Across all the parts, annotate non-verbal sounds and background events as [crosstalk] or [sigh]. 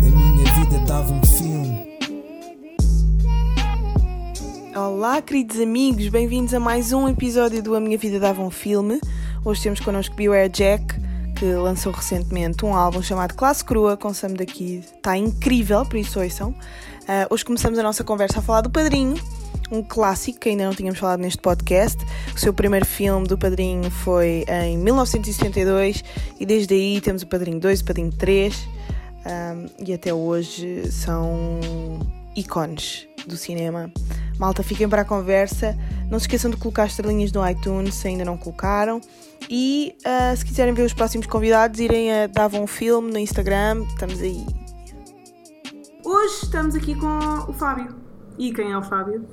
A minha vida dava um filme. Olá, queridos amigos, bem-vindos a mais um episódio do A Minha Vida Dava um Filme. Hoje temos connosco Beware Jack, que lançou recentemente um álbum chamado Classe Crua com Sam da Kid. Está incrível, por isso ouçam. Uh, hoje começamos a nossa conversa a falar do Padrinho, um clássico que ainda não tínhamos falado neste podcast. O seu primeiro filme do Padrinho foi em 1972 e desde aí temos o Padrinho 2, o Padrinho 3 um, e até hoje são ícones do cinema. Malta, fiquem para a conversa. Não se esqueçam de colocar estrelinhas no iTunes se ainda não colocaram. E uh, se quiserem ver os próximos convidados, irem a Davam um Filme no Instagram. Estamos aí. Hoje estamos aqui com o Fábio. E quem é o Fábio?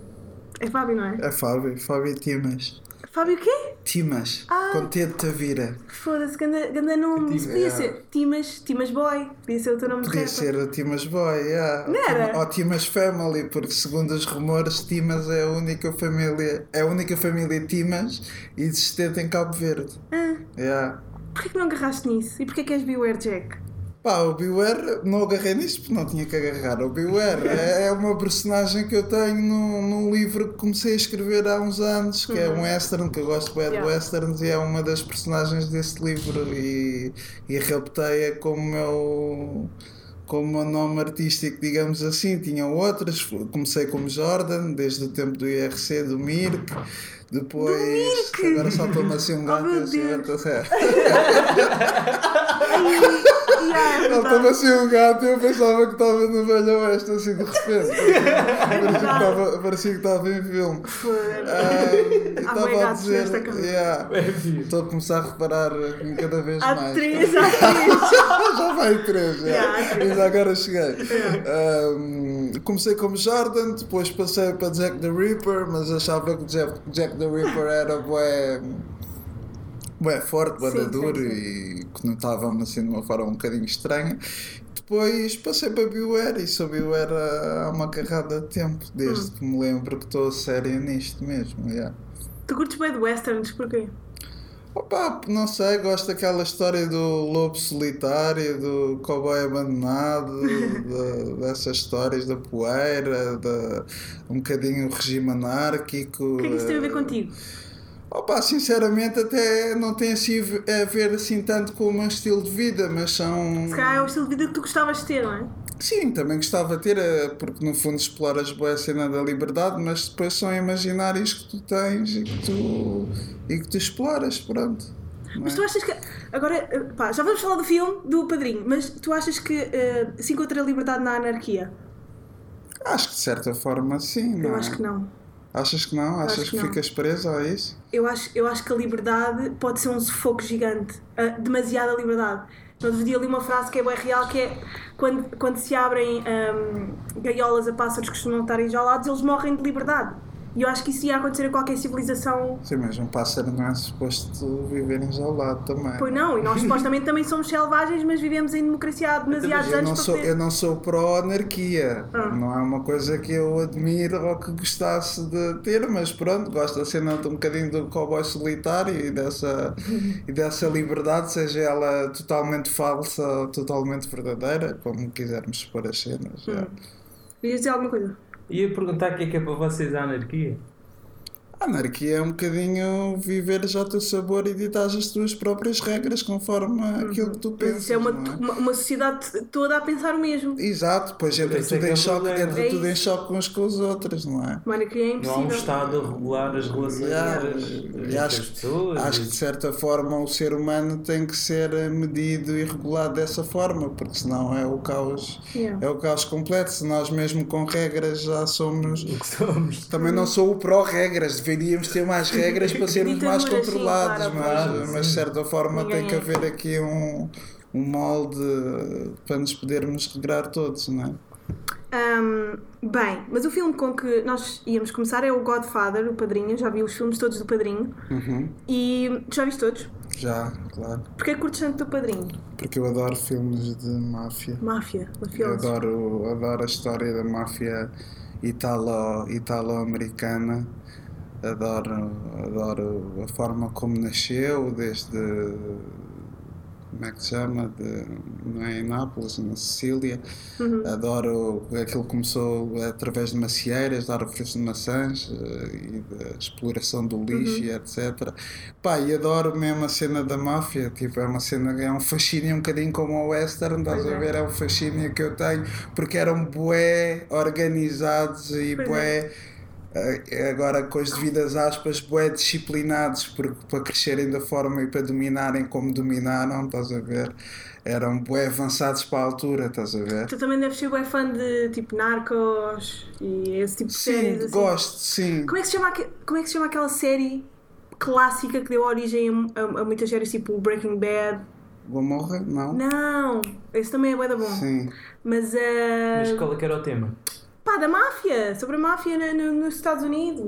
É Fábio, não é? É Fábio, Fábio Timas. Fábio o quê? Timas, Ah. com T de Tavira. Foda-se, ganda, ganda nome. Isso podia É. ser Timas, Timas Boy. Podia ser o teu nome de Podia ser o Timas Boy, yeah. Não era? Ou Timas Family, porque segundo os rumores, Timas é a única família, é a única família Timas existente em Cabo Verde. Ah, Yeah. porquê que não agarraste nisso? E porquê que és Beware Jack? Pá, o Beware, não agarrei nisto porque não tinha que agarrar. O Beware é é uma personagem que eu tenho num, num livro que comecei a escrever há uns anos, que é um western, que eu gosto bem de Yeah. westerns, e é uma das personagens desse livro. E, e raptei-a como meu. Como um nome artístico, digamos assim, tinham outras. Comecei como Jordan, desde o tempo do IRC, do Mirk. Depois, agora saltou-me assim um [laughs] Oh, gato. meu eu assim, Deus. eu tô certo. [laughs] [laughs] Yeah, é Ele estava assim um gato e eu pensava que estava no Velho Oeste, assim de repente. [laughs] Parecia que estava- Parecia que estava em filme. Ah, e Há estava a dizer. nesta cama. yeah, Estou a começar a reparar cada vez Há mais. três, há [laughs] três. Já vai três, já. Yeah. Ainda agora cheguei. Um, comecei como Jordan, depois passei para Jack the Ripper, mas achava que Jack, Jack the Ripper era bué, bué forte, sim, duro e conotava-me assim de uma forma um bocadinho estranha. Depois passei para Beware e sou Beware há uma carrada de tempo, desde Hum. que me lembro que estou a sério nisto mesmo. Yeah. Tu curtes bem de westerns, porquê? Opa, não sei, gosto daquela história do lobo solitário, do cowboy abandonado, [laughs] de- dessas histórias da poeira, da, um bocadinho o regime anárquico. O que é que isso tem a ver eh, contigo? Opa, sinceramente até não tem assim a ver assim tanto com o meu estilo de vida, mas são... Se calhar é o estilo de vida que tu gostavas de ter, não é? Sim, também gostava de ter, eh, porque no fundo exploras boa a cena da liberdade, mas depois são imaginários que tu tens e que tu, e que tu exploras, pronto. não Mas é? tu achas que. Agora, eh, pá, já vamos falar do filme do Padrinho, mas tu achas que eh, se encontra liberdade na anarquia? Acho que de certa forma sim, não Eu é? acho que não. Achas que não? Achas que que, não. ficas preso a isso? Eu acho, eu acho que a liberdade pode ser um sufoco gigante. Ah, demasiada liberdade. No outro dia li uma frase que é bem real, que é quando, quando se abrem ahm, gaiolas a pássaros que costumam estar enjaulados, eles morrem de liberdade. E eu acho que isso ia acontecer a qualquer civilização. Sim, mas um pássaro não é suposto viver enjaulado também. Pois não, e nós [laughs] supostamente também somos selvagens, mas vivemos em democracia há demasiados Eu anos não, sou, poder- eu não sou pró-anarquia. Ah. Não é uma coisa que eu admiro ou que gostasse de ter, mas pronto, gosto da cena um bocadinho do cowboy solitário e dessa, e dessa liberdade, seja ela totalmente falsa ou totalmente verdadeira, como quisermos expor as cenas. já. Hum. Querias dizer alguma coisa? Ia perguntar o que é que é para vocês a anarquia. A anarquia é um bocadinho viver já o teu sabor e ditar as tuas próprias regras conforme aquilo que tu pensas. isso é uma, é? uma, uma sociedade toda a pensar o mesmo. Exato, pois entra Esse tudo, é em choque, entra É tudo em choque uns com os outros, não é? Anarquia é Não há um impossível. Estado a regular as relações entre, e as pessoas. Acho que de certa forma o ser humano tem que ser eh, medido e regulado dessa forma, porque senão é o caos, Yeah. é o caos completo. Se nós mesmo com regras já somos. o que somos. Também não sou o pró-regras, deveríamos ter mais regras para [laughs] sermos mais controlados, claro, mas, mas de certa forma Ninguém tem que é. haver aqui um, um molde para nos podermos regrar todos, não é? Ahm, bem, mas o filme com que nós íamos começar é o Godfather, o Padrinho. Já vi os filmes todos do Padrinho. Uhum. E já viste todos? Já, claro. Porquê curtes tanto do Padrinho? Porque eu adoro filmes de máfia. Máfia, Eu mafiosos. adoro, adoro a história da máfia italo, italo-americana. Adoro, adoro a forma como nasceu, desde. Como é que se chama? De, não é em Nápoles, na Sicília. Uhum. Adoro aquilo que começou através de macieiras, dar frutos de maçãs eh, e da exploração do lixo Uhum. e etc. Pá, e adoro mesmo a cena da máfia, tipo, é uma cena, é um fascínio um bocadinho como o western, estás a é. ver? É um fascínio que eu tenho, porque eram bué organizados e Pois bué. eh, Agora, com as devidas aspas, bué disciplinados por, para crescerem da forma e para dominarem como dominaram, estás a ver? Eram bué avançados para a altura, estás a ver? Tu também deves ser bem fã de tipo Narcos e esse tipo de Sim, séries. assim. gosto, sim. Como é, que se chama, como é que se chama aquela série clássica que deu origem a, a- a muitas séries tipo Breaking Bad? Gomorra? Não? Não, esse também é bué da bom. Sim. Mas uh, Mas qual é que era o tema? Pá, da máfia, sobre a máfia na- no- nos Estados Unidos.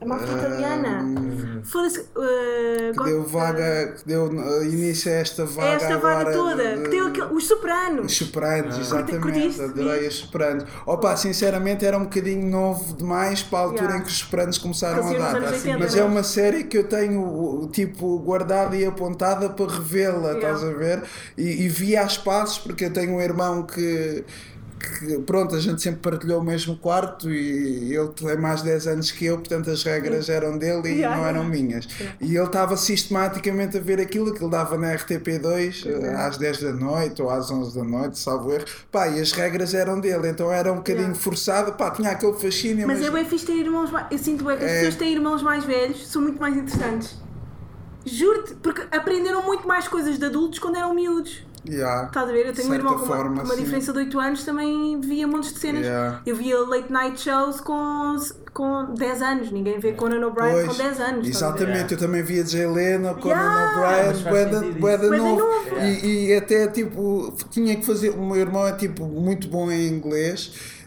A máfia italiana. Hum, Foda-se. uh, que deu vaga, que deu uh, início a esta vaga É esta vaga toda. de- Que deu aquele, os Sopranos. Os Sopranos, exatamente, Curtiste? adorei os Sopranos. Opa, sinceramente era um bocadinho novo demais para a altura Yeah. em que os Sopranos começaram a dar. anos 80, Mas né? é uma série que eu tenho tipo guardada e apontada para revê-la, Yeah. estás a ver? E, e vi aos passos, porque eu tenho um irmão que. Que, pronto, a gente sempre partilhou o mesmo quarto e ele tem mais 10 anos que eu, portanto as regras eram dele e Yeah. não eram minhas. E ele estava sistematicamente a ver aquilo que ele dava na RTP2 Uhum. eh, às 10 da noite ou às 11 da noite, salvo erro. Pá, e as regras eram dele, então era um bocadinho Yeah. forçado. Pá, tinha aquele fascínio, Mas mas. é bem fixe ter irmãos mais. Eu sinto bem que as É. pessoas têm irmãos mais velhos são muito mais interessantes. Juro-te, porque aprenderam muito mais coisas de adultos quando eram miúdos. Yeah. Estás a ver? Eu tenho um irmão com uma, forma, uma diferença de 8 anos, também via montes de cenas. Yeah. Eu via late night shows com, com 10 anos. Ninguém vê Conan O'Brien com 10 anos. Exatamente, eu também via J. Leno, Conan Yeah. O'Brien, Boeda novo. E, e até tipo, tinha que fazer. O meu irmão é tipo muito bom em inglês.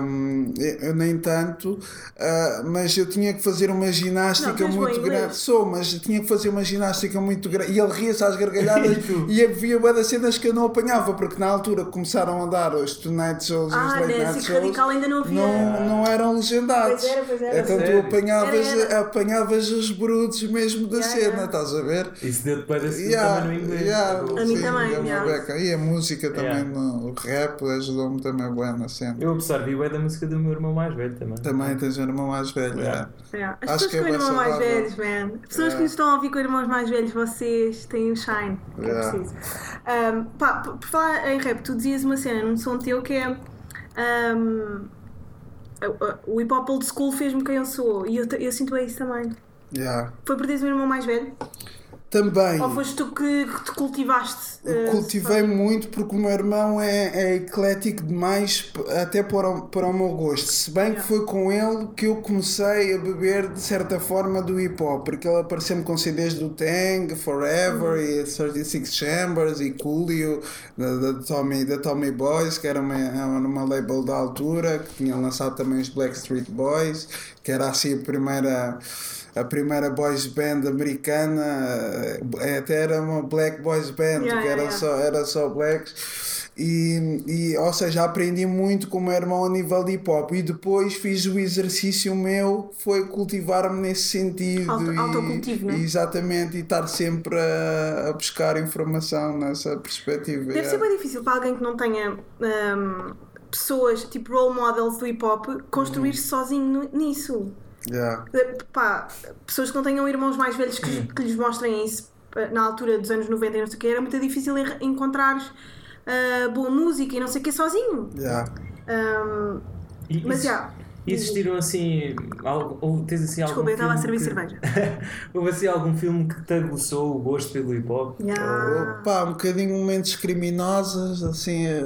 Hum, eu nem tanto, ah, mas eu tinha que fazer uma Não, ginástica em muito grande. Sou, mas tinha que fazer uma ginástica muito grande. E ele ria-se às gargalhadas [laughs] E havia bué das cenas que eu não apanhava, porque na altura começaram a dar os Tonight Shows e os Ah, Late Night Shows. Radical ainda não havia. Não, não eram legendados. Pois era, pois era. Então tu apanhavas, Era, era. apanhavas os brutos mesmo da Yeah, cena, yeah. estás a ver? Isso deu-te para Yeah, também no inglês. yeah, A mim sim, também, uma yeah. beca. E a música também, Yeah. no, o rap ajudou-me também bem na cena. Eu absorvi o da música do meu irmão mais velho também. Também tens um irmão mais velho. Yeah. yeah. É, As Acho pessoas que é com bué irmãos mais velhos, man. As pessoas que É. nos estão a ouvir com irmãos mais velhos, vocês têm o shine. Que é Yeah. preciso. Um, pá, por falar em rap, tu dizias uma cena num som teu que é. um, o- hip hop old school fez-me quem eu sou. E eu, eu sinto bem isso também. Yeah. Foi por teres um irmão mais velho? Também. Ou foste tu que, que te cultivaste? Eu uh, Cultivei muito porque o meu irmão é, é eclético demais até para o, para o meu gosto. Se bem que Yeah. foi com ele que eu comecei a beber de certa forma do hip hop, porque ele apareceu-me com CDs do Tang, Forever e 36 Chambers e Coolio da, da, Tommy, da Tommy Boys, que era uma, uma label da altura, que tinha lançado também os Blackstreet Boys, que era assim a primeira a primeira boys band americana eh, até era uma black boys band Yeah, que era yeah, só era só blacks e, e ou seja aprendi muito com o meu irmão a nível de hip hop e depois fiz o exercício meu foi cultivar-me nesse sentido Auto- e, autocultivo, né? exatamente e estar sempre a, a buscar informação nessa perspectiva Deve yeah. ser bem difícil para alguém que não tenha um, pessoas, tipo role models do hip hop, construir-se Uhum. sozinho nisso. Yeah. Eh, Pá, pessoas que não tenham irmãos mais velhos que, que lhes mostrem isso eh, na altura dos anos 90 e não sei o que, era muito difícil en- encontrar eh, boa música e não sei o que sozinho. Yeah. Um, mas já. E existiram assim. Algo, ou tens assim algum Desculpa, eu estava a filme servir que- cerveja. [laughs] Houve assim algum filme que te aguçou o gosto pelo hip hop? Já. Opa, um bocadinho momentos criminosos, assim, eh,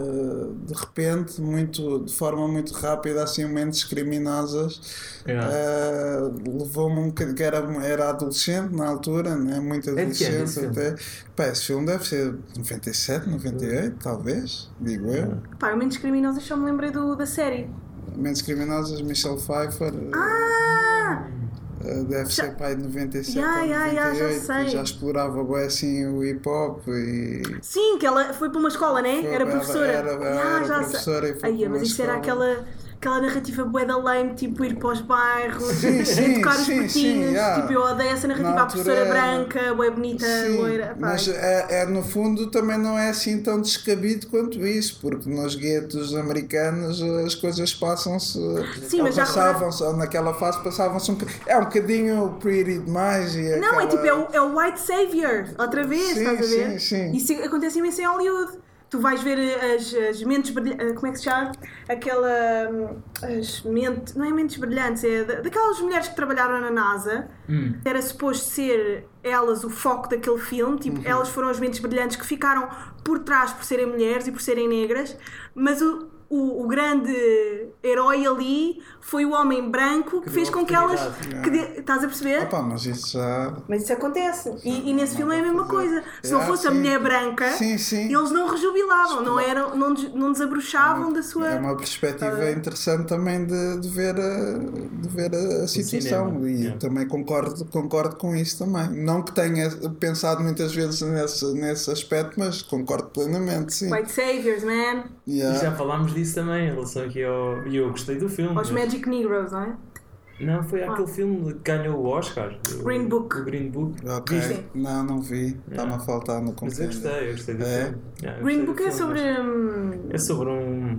de repente, muito, de forma muito rápida, assim, momentos criminosos. Yeah. Eh, Levou-me um bocadinho, que era, era adolescente na altura, né? muito É adolescente esse filme? até. Pá, esse filme deve ser 97, 98, talvez, digo eu. Pá, eu menos criminosos só me lembrei do, da série. Momentos criminosos, Michelle Pfeiffer. eh, Ah! eh, Deve Já- ser pai de 97 Ya, ou ya, ya, já 98, sei. já explorava bem assim o hip hop e Sim, que ela foi para uma escola, né? Era Ela professora. Era, Ya, era já sei. professora e foi Ai, mas isso era aquela. Aquela narrativa bué da lame, tipo ir para os bairros, Sim, sim, tocar os sim, sim, yeah. Tipo, eu odeio essa narrativa. Na A professora altura branca, bué bonita, Sim, loira. Mas é, é, no fundo também não é assim tão descabido quanto isso, porque nos guetos americanos as coisas passam-se. Passavam-se, ou naquela fase passavam-se um É um bocadinho pretty demais. E Não, aquela... é tipo, é o, é o White Savior, outra vez, Sim, estás a ver? sim, sim. Isso acontece imenso em Hollywood. Tu vais ver as, as mentes brilhantes, como é que se chama? Aquela. hum, As mentes. Não é mentes brilhantes, é da- daquelas mulheres que trabalharam na NASA. Hum. Era suposto ser elas o foco daquele filme, tipo, Uhum. elas foram as mentes brilhantes que ficaram por trás por serem mulheres e por serem negras, mas o, o, o grande herói ali foi o homem branco que, Que fez com que elas. oportunidade. Que de- estás a perceber? Opa, mas isso já. Mas isso acontece. E, e nesse filme é a mesma coisa. Se não Ah, fosse a mulher branca, Sim, sim. eles não rejubilavam, não, eram, não, não desabrochavam da sua. É uma perspectiva Ah. interessante também de, de ver, a, de ver a, a situação e yeah. também concordo, concordo com isso também. Não que tenha pensado muitas vezes nesse, nesse aspecto, mas concordo plenamente, sim. White Saviors, man. E Yeah. já falámos disso também em relação aqui ao. E eu gostei do filme. Aos mas- Magic Negroes, não é? Não, foi aquele filme que ganhou o Oscar. o- Green Book. O Green Book. Ok, Viste? não, não vi, está-me a faltar no Mas eu gostei, eu gostei do É? filme. Yeah, eu Green Book é filme, sobre. mas- hum, É sobre um,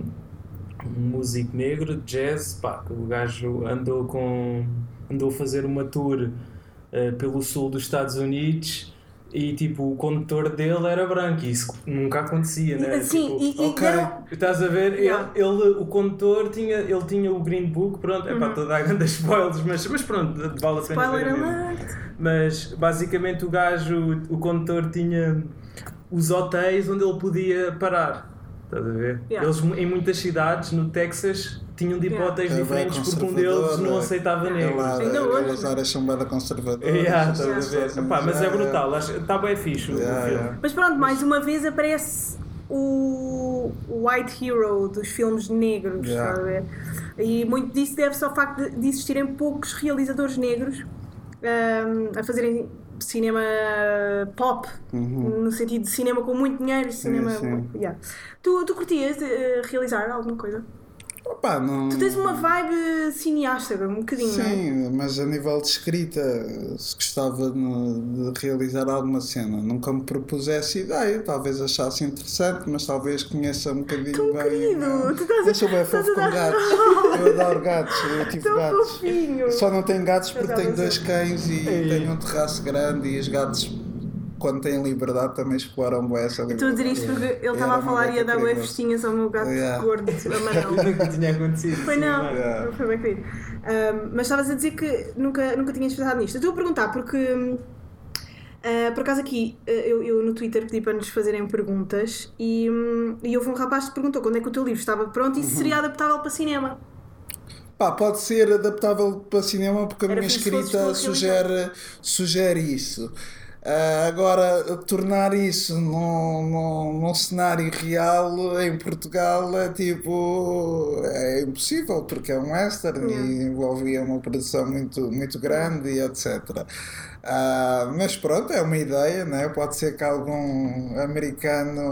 um músico negro de jazz, pá, que o gajo andou com andou a fazer uma tour eh, pelo sul dos Estados Unidos e tipo o condutor dele era branco e isso nunca acontecia, né? Sim, Tipo, e, e ok. deram- Estás a ver? Ele, ele- o condutor tinha, ele tinha o Green Book, pronto, é para Uhum. toda a grande [laughs] spoilers, mas, mas pronto, vale a pena ver. Mas basicamente o gajo, o condutor tinha os hotéis onde ele podia parar. Estás a ver? Yeah. Eles em muitas cidades no Texas tinham de Yeah. É bem diferentes porque um deles não é. aceitava negros. Aquela- Ainda hoje. Aquelas áreas são bem conservadoras. Yeah, estás a nos ver? Estados Epá, mas é brutal, está bem fixe o- Yeah, o filme. yeah. Mas pronto, mais uma vez aparece o White Hero dos filmes negros, Yeah. estás a ver? E muito disso deve-se ao facto de, de existirem poucos realizadores negros ahm, a fazerem cinema pop, no sentido de cinema com muito dinheiro, cinema. sim. Yeah. Tu, tu curtias eh, realizar alguma coisa? Opa, não... Tu tens uma vibe cineasta, um bocadinho, não é? Sim, mas a nível de escrita, se gostava de, de realizar alguma cena, nunca me propus essa ideia. Talvez achasse interessante, mas talvez conheça um bocadinho Tão bem. querido, não. tu estás Eu sou bem [laughs] fofo com dar- gatos. [laughs] Eu adoro gatos, eu tive Tão gatos. fofinho. Só não tenho gatos porque tenho dois cães e Ei. tenho um terraço grande e os gatos, quando têm liberdade, também exploram bem essa a liberdade. dizer isto porque ele estava a uma falar e ia dar bué perigosa. festinhas ao meu gato Yeah. gordo [laughs] amarelo. Nunca tinha acontecido. Foi não. Yeah. foi bem querido. Ahm, mas estavas a dizer que nunca, nunca tinhas pensado nisto. Eu estou a perguntar porque, ah, por acaso aqui, ah, eu, eu no Twitter pedi para nos fazerem perguntas e, hum, e houve um rapaz que perguntou quando é que o teu livro estava pronto e se Uhum. seria adaptável para cinema. Pá, pode ser adaptável para cinema porque a Era minha escrita sugere, sugere isso. Ah, agora, tornar isso num, num, num cenário real em Portugal é tipo. é impossível porque é um western Yeah. e envolvia uma produção muito, muito grande e etc. Ah, mas pronto, é uma ideia, né? pode ser que algum americano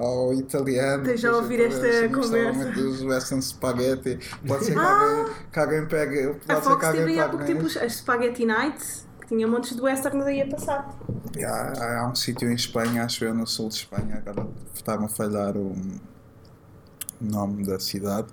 ou italiano Esteja a ouvir esta se conversa. dos western spaghetti, pode ser que, Ah! alguém, que alguém pegue. Pode A ser Fox que alguém teve aí há pouco tempo as Spaghetti Nights, que tinha montes de westerns aí a passar. Há, há um sítio em Espanha, acho eu, no sul de Espanha, agora está-me a falhar o nome da cidade,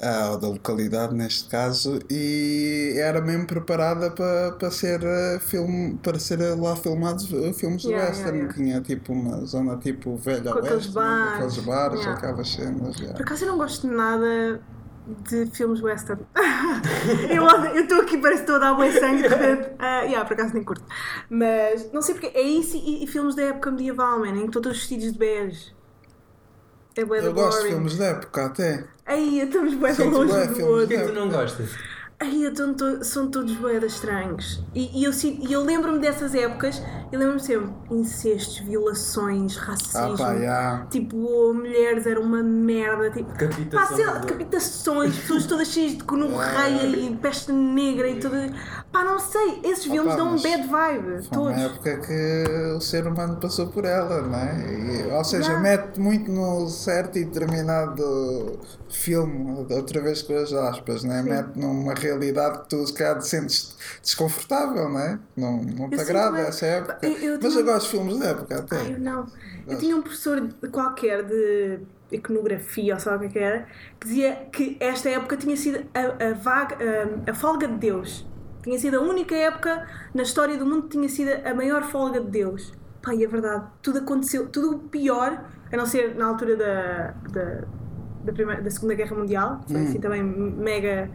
ah, ou da localidade neste caso, e era mesmo preparada para, para, ser, ah, filme, para ser lá filmados ah, filmes de Yeah, western. yeah, yeah. Tinha tipo uma zona tipo velha Com aqueles oeste, né? bares, aqueles bares, yeah. aquelas cenas. Por acaso eu não gosto de nada de filmes western. [laughs] eu estou aqui, parece que estou a dar sangue de repente. [laughs] Ah, yeah, por acaso nem curto. Mas não sei porque. É isso e, e filmes da época medieval, man, em que estão todos vestidos de bege. É bué da Eu gosto de filmes da época até. Aí estamos bué longe do outro. Porquê que tu não gostas? Ai, to- são todos boedas estranhos. E, e eu, e eu lembro-me dessas épocas Eu lembro-me sempre: incestos, violações, Ah, racismo. pá, já. Tipo, mulheres eram uma merda. Tipo, pá, Decapitação sei lá, de- decapitações, pessoas todas cheias de gonorreia e peste negra e tudo. Pá, não sei, esses filmes Opa, dão um bad vibe. Foi uma Todos. época que o ser humano passou por ela, não é? E, ou seja, Não. mete muito no certo e determinado filme, outra vez com as aspas, não é? Sim. Mete numa realidade que tu se calhar te sentes desconfortável, não é? Não, não te Eu agrada essa época. Eu- eu Mas tinha- eu gosto de filmes da época até. Ai, eu não. Eu tinha um professor qualquer de iconografia, ou lá o que é que era, que dizia que esta época tinha sido a, a vaga, a, a folga de Deus. Tinha sido a única época na história do mundo que tinha sido a maior folga de Deus. E é verdade, tudo aconteceu, tudo o pior, a não ser na altura da, da, da, primeira, da Segunda Guerra Mundial, foi assim também mega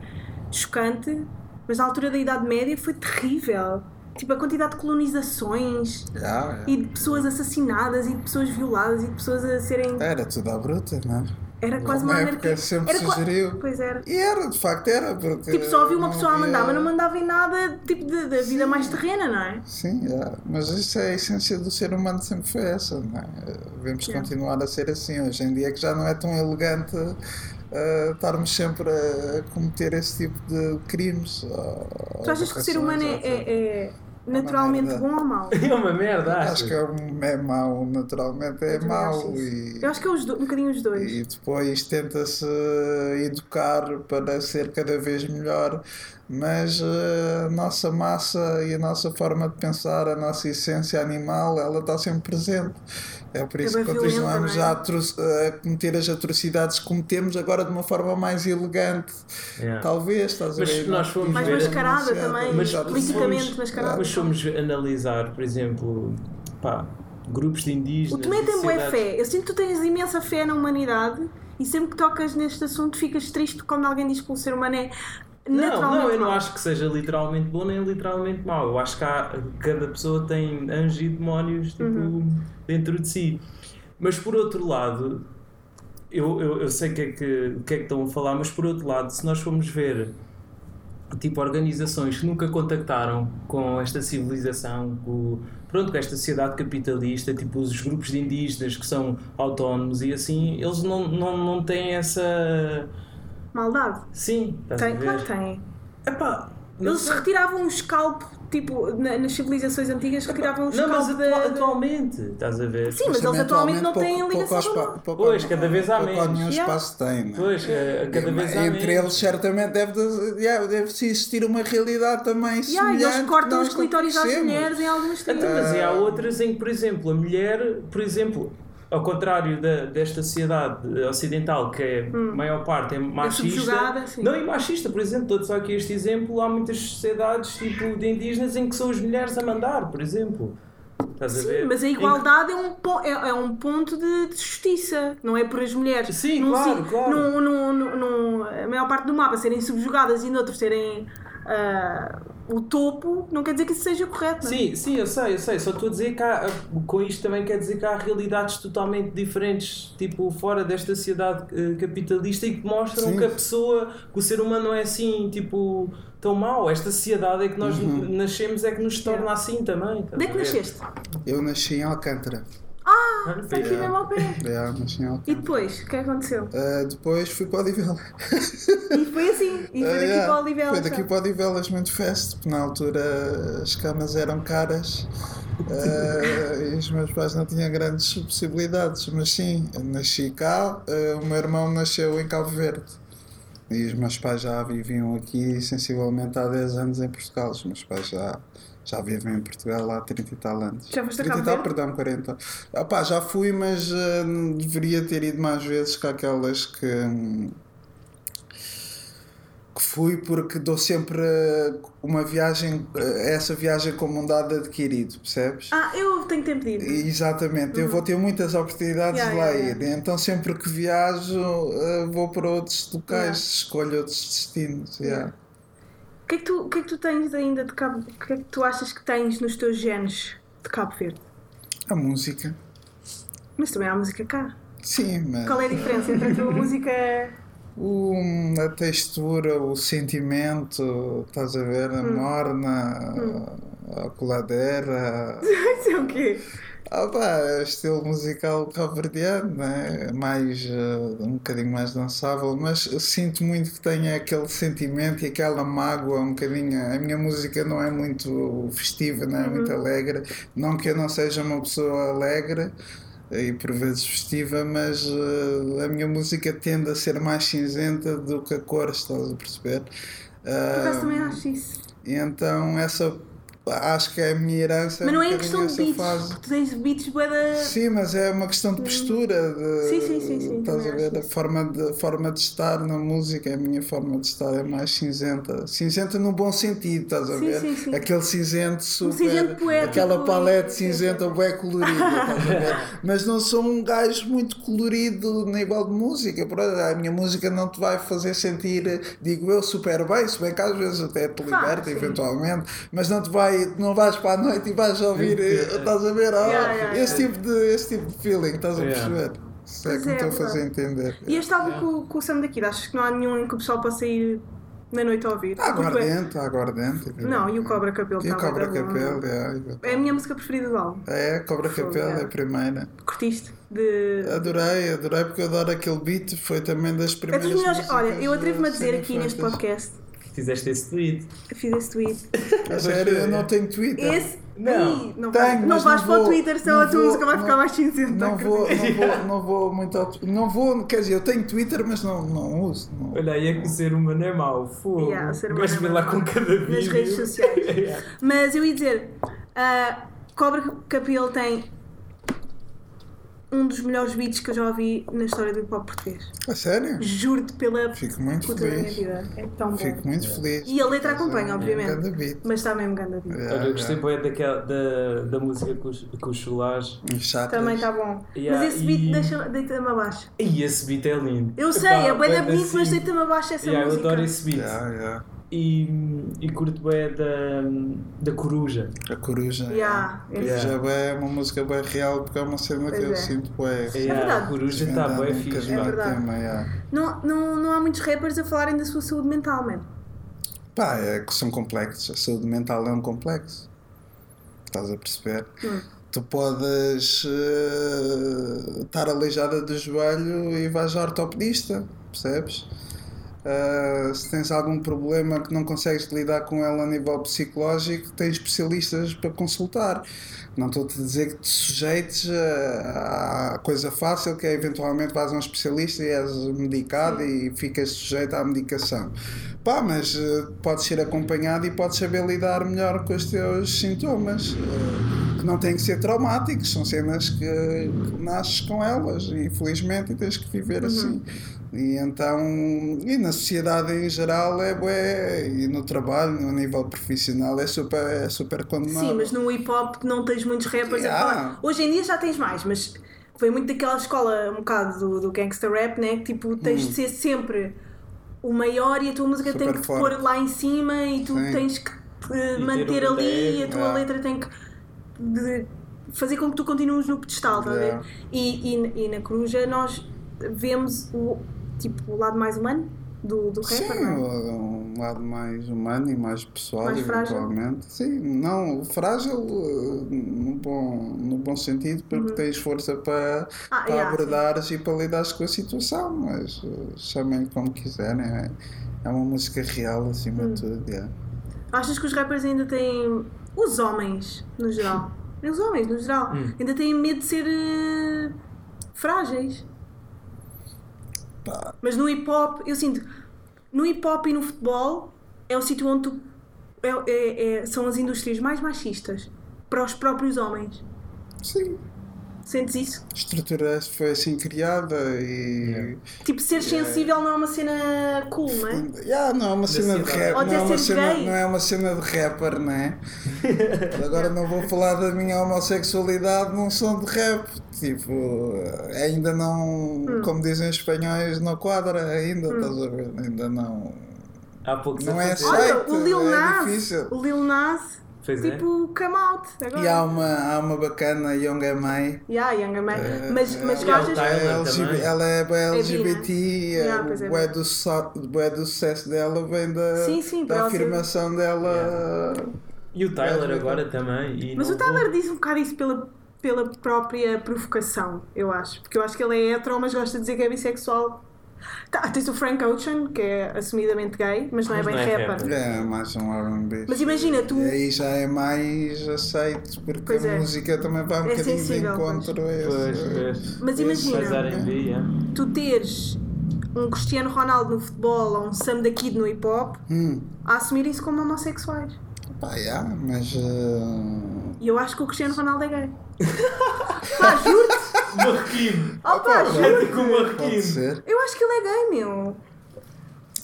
chocante, mas na altura da Idade Média foi terrível. Tipo, a quantidade de colonizações, Já, e de pessoas assassinadas e de pessoas violadas e de pessoas a serem. Era tudo à bruta, não é? Era quase uma Uma anarquia. época sempre Era sugeriu. Pois era. E era, de facto era, porque. Tipo, só havia uma pessoa a mandar, mas não mandava em nada tipo da vida mais terrena, não é? Sim, é. mas isso é a essência do ser humano, sempre foi essa, não é? Devemos Yeah. continuar a ser assim. Hoje em dia que já não é tão elegante uh, estarmos sempre a cometer esse tipo de crimes. Tu achas que o ser humano é, é- é naturalmente merda. bom ou mau? [laughs] É uma merda, Acho acho. que é, um- é mau, naturalmente é mau. E, Eu acho que é os do- um bocadinho os dois. e depois tenta-se educar para ser cada vez melhor, mas uh, a nossa massa e a nossa forma de pensar, a nossa essência animal, ela está sempre presente. É por isso bem que continuamos não é? a, atro- a cometer as atrocidades que cometemos agora de uma forma mais elegante. Yeah. Talvez, estás Mas a ver? nós fomos Mais ver- mascarada também, Mas politicamente fomos- mascarada. Mas fomos analisar, por exemplo, pá, grupos de O indígenas. Tomé tem boa fé. Eu sinto que tu tens imensa fé na humanidade e sempre que tocas neste assunto ficas triste quando alguém diz que o ser humano é Não, não, eu não acho que seja literalmente bom nem literalmente mau. Eu acho que há, cada pessoa tem anjos e demónios tipo, Uhum. dentro de si. Mas por outro lado, eu, eu, eu sei o que, é que, que é que estão a falar, mas por outro lado, se nós formos ver tipo organizações que nunca contactaram com esta civilização, com, pronto, com esta sociedade capitalista, tipo os grupos de indígenas que são autónomos e assim, eles não, não, não têm essa. Maldade. Sim, Tem, claro que tem. Epá, Eles sei. retiravam um escalpo, tipo, na- nas civilizações antigas, retiravam um Não, mas atualmente, estás a ver? Sim, mas eles atualmente não pouco- têm pouco ligação espa- com- pouco- Pois, cada vez há pouco menos. nenhum Yeah. espaço tem. né? Pois, é, cada vez há Entre menos. eles, certamente, deve, yeah, deve -se existir uma realidade também Yeah, semelhante. e eles cortam os clitóris às mulheres em algumas Então, tribos. mas há outras em que, por exemplo, a mulher, por exemplo, ao contrário da, desta sociedade ocidental, que é, a maior parte é machista. subjugada, sim. não, e machista, por exemplo, só aqui este exemplo, há muitas sociedades tipo de indígenas em que são as mulheres a mandar, por exemplo. Estás a Sim, ver? mas a Em igualdade é um, é, é um ponto de, de justiça, não é por as mulheres Sim, num claro, claro. num- num- a maior parte do mapa serem subjugadas e noutros serem ah, o topo, não quer dizer que isso seja correto. não é? Sim, sim, eu sei, eu sei. Só estou a dizer que há, com isto também quer dizer que há realidades totalmente diferentes, tipo, fora desta sociedade eh, capitalista e que mostram Sim. que a pessoa, que o ser humano não é assim, tipo, tão mau. Esta sociedade é que nós Uhum. nascemos é que nos torna assim também. Onde é que nasceste? Eu nasci em Alcântara. Olha, Está aqui fixe. mesmo ao pé. Em Alcântara. E depois, o que é que aconteceu? Ah, depois fui para Odivelas. E foi assim, e foi Ah, daqui yeah, para Oliveira. Foi daqui para Odivelas, muito fest, porque na altura as camas eram caras ah, e os meus pais não tinham grandes possibilidades. Mas sim, nasci cá, ah, o meu irmão nasceu em Cabo Verde. E os meus pais já viviam aqui sensivelmente há 10 anos em Portugal. Os meus pais já, já vivem em Portugal há 30 e tal anos. Já foste a 30 e Cabo tal, perdão, 40. Ah, pá, já fui, mas ah, deveria ter ido mais vezes que aquelas que. hum, que fui porque dou sempre uma viagem, eh, essa viagem como um dado adquirido, percebes? Ah, eu tenho tempo de ir. Exatamente, eu vou ter muitas oportunidades Yeah, de lá yeah, yeah. ir, então sempre que viajo eh, vou para outros locais, Yeah. escolho outros destinos. yeah. O que, é que tu, o que é que tu tens ainda de Cabo O que é que tu achas que tens nos teus genes de Cabo Verde? A música, Mas também há música cá. sim, mas Qual é a diferença entre a tua [laughs] música O, a textura, o sentimento, estás a ver? A Hum. morna, a coladeira. [laughs] Isso é o quê? É estilo musical cabo-verdiano, né? mais, eh, um bocadinho mais dançável, mas sinto muito que tenha aquele sentimento e aquela mágoa, um bocadinho. A minha música não é muito festiva, não é muito alegre. Não que eu não seja uma pessoa alegre e por vezes festiva, mas eh, a minha música tende a ser mais cinzenta do que a cor, estás a perceber? Ah, também acho isso. então essa acho que é a minha herança. Mas não um é em questão de beats, fase. porque tu tens beats bué da... Sim, mas é uma questão de postura. De, Sim, sim, sim, sim, Estás a ver? A forma de, forma de estar na música, a minha forma de estar é mais cinzenta. Cinzenta no bom sentido, estás a Sim, ver? sim, sim. Aquele cinzento super. cinzento poético aquela e- palete cinzenta bem colorida, [laughs] estás a ver? Mas não sou um gajo muito colorido no nível de música. A minha música não te vai fazer sentir, digo eu, super bem, se bem que às vezes até te Ah, liberta sim. eventualmente, mas não te vai, não vais para a noite e vais ouvir, É. estás a ver? Ah, Yeah, yeah, esse, yeah. Tipo de, esse tipo de feeling, estás a Yeah. perceber? Isso é que me é, estou a é fazer entender. E este álbum com, com o Sam daqui, achas que não há nenhum em que o pessoal possa ir na noite a ouvir? Há bué. aguardente, há aguardente. Não, e o Cobra Capel E o Cobra. Capel, yeah, É a minha música preferida do álbum. é, Cobra Capel é yeah. a primeira. Curtiste? De... Adorei, adorei porque eu adoro aquele beat, foi também das É primeiras dos melhores. músicas Olha, eu atrevo-me a dizer aqui neste podcast, Fizeste esse tweet. eu fiz esse tweet. A sério, eu não tenho Twitter. Esse. Não. Não, Tenho, vais, não vais não para o Twitter, senão não a tua música vai ficar não- mais cinzenta. Não vou, não vou, [laughs] não vou muito ao, Não vou, quer dizer, eu tenho Twitter, mas não, não uso. Não. Olha, aí é que o ser humano é mau. Fogo. Yeah, o ser humano Gosto é de ver lá com cada vídeo. Nas redes sociais. [laughs] Yeah. Mas eu ia dizer, ah, Cobra Capel tem um dos melhores beats que eu já ouvi na história do hip hop português. A sério? Juro-te pela Fico muito puta da minha feliz. vida. É tão bom. Fico muito feliz. E a letra acompanha, É um obviamente. grande beat. Mas está mesmo grande a beat. Yeah, Olha, eu gostei yeah. bem daquela, da, da música com os, com os chulares. Também está bom. Yeah, mas esse beat e- deixa- deita-me abaixo. E esse beat é lindo. Eu sei, Epá, é bem da bonito, mas assim. deita-me abaixo essa Yeah, eu música. adoro esse beat. Yeah, yeah. E, e curto bem da, da coruja. A coruja. Yeah, A esse- coruja Yeah. é uma música bem real porque é uma cena que Pois eu é. sinto bem. Yeah, verdade. A coruja está bem fixe. É verdade. tema, yeah. Não, não, não há muitos rappers a falarem da sua saúde mental, mano. Pá, é que são complexos. A saúde mental é um complexo. Estás a perceber? Hum. Tu podes eh, estar aleijada do joelho e vais ao ortopedista, percebes? Eh, se tens algum problema que não consegues lidar com ela a nível psicológico, tens especialistas para consultar. Não estou-te a dizer que te sujeites à coisa fácil, que é eventualmente vais a um especialista e és medicado e ficas sujeito à medicação. Pá, mas eh, podes ser acompanhado e podes saber lidar melhor com os teus sintomas, eh, que não têm que ser traumáticos, são cenas que, que nasces com elas, infelizmente, e tens que viver assim. E então, e na sociedade em geral é bué, e no trabalho, no nível profissional, é super, é super condenável. Sim, mas no hip hop não tens muitos rappers Yeah. a falar. Hoje em dia já tens mais, mas foi muito daquela escola um bocado do, do gangster rap, né? Que tipo, tens de ser sempre o maior e a tua música tem Hum. Super que te forte. pôr lá em cima e tu Sim. tens que te um manter ali e a tua Yeah. letra tem que de fazer com que tu continues no pedestal, estás a ver? Yeah. E, e, e na Coruja nós vemos o, tipo, o lado mais humano do, do Sim, rapper, não é? um lado mais humano e mais pessoal, Mais frágil. eventualmente. Sim, não, frágil eh, no bom, no bom sentido, porque tens força para, Uhum. Ah, para yeah, abordares e para lidares com a situação, mas eh, chamem como quiserem. É, é uma música real acima Hum. de tudo. yeah. Achas que os rappers ainda têm. Os homens, no geral. [laughs] Os homens, no geral. Hum. Ainda têm medo de ser. eh, frágeis. Pá, Mas no hip hop, eu sinto. No hip hop e no futebol é o sítio onde tu. é- é- é- são as indústrias mais machistas para os próprios homens. sim, Sentes isso? a estrutura foi assim criada e. Yeah. Tipo, ser sensível não é uma cena cool, não é? Yeah, não é uma cena de cidade. rap, Ou não é, até uma ser cena, gay. não é uma cena de rapper, né? Agora não vou falar da minha homossexualidade num som de rap. Tipo, ainda não, Hum. como dizem os espanhóis, não quadra ainda, estás a ver? Ainda não. Há pouco Não é assim. Olha, Aceito, o Lil é Nas. difícil. O Lil Nas Pois é. tipo come out agora. E há uma, há uma bacana, Young MI. Yeah, Young and Eh, mas mas ela- gajas. Tyler é ela é LGBT, Yeah, pois é, o bué do, so- do sucesso dela vem da, Sim, sim, da ela ser- afirmação dela. E o Tyler É, agora também. e Mas não o Tyler diz um bocado isso pela, pela própria provocação, eu acho. Porque eu acho que ele é hetero, mas gosta de dizer que é bissexual. Tá, tens o Frank Ocean, que é assumidamente gay, mas não Mas é bem não é rapper. rapper. É mais um R&B. Mas imagina, tu- E aí já é mais aceito, porque Pois a é. música também vai um É bocadinho de sensível, encontro a esse. Pois, pois. Mas imagina, yeah. tu teres um Cristiano Ronaldo no futebol ou um Sam da Kid no hip hop Hum, a assumir isso como homossexuais. pá, yeah, mas. eh, E eu acho que o Cristiano Ronaldo é gay. [laughs] Pá, juro-te! Marroquino! Juro Gente com marroquino! Eu acho que ele é gay, meu.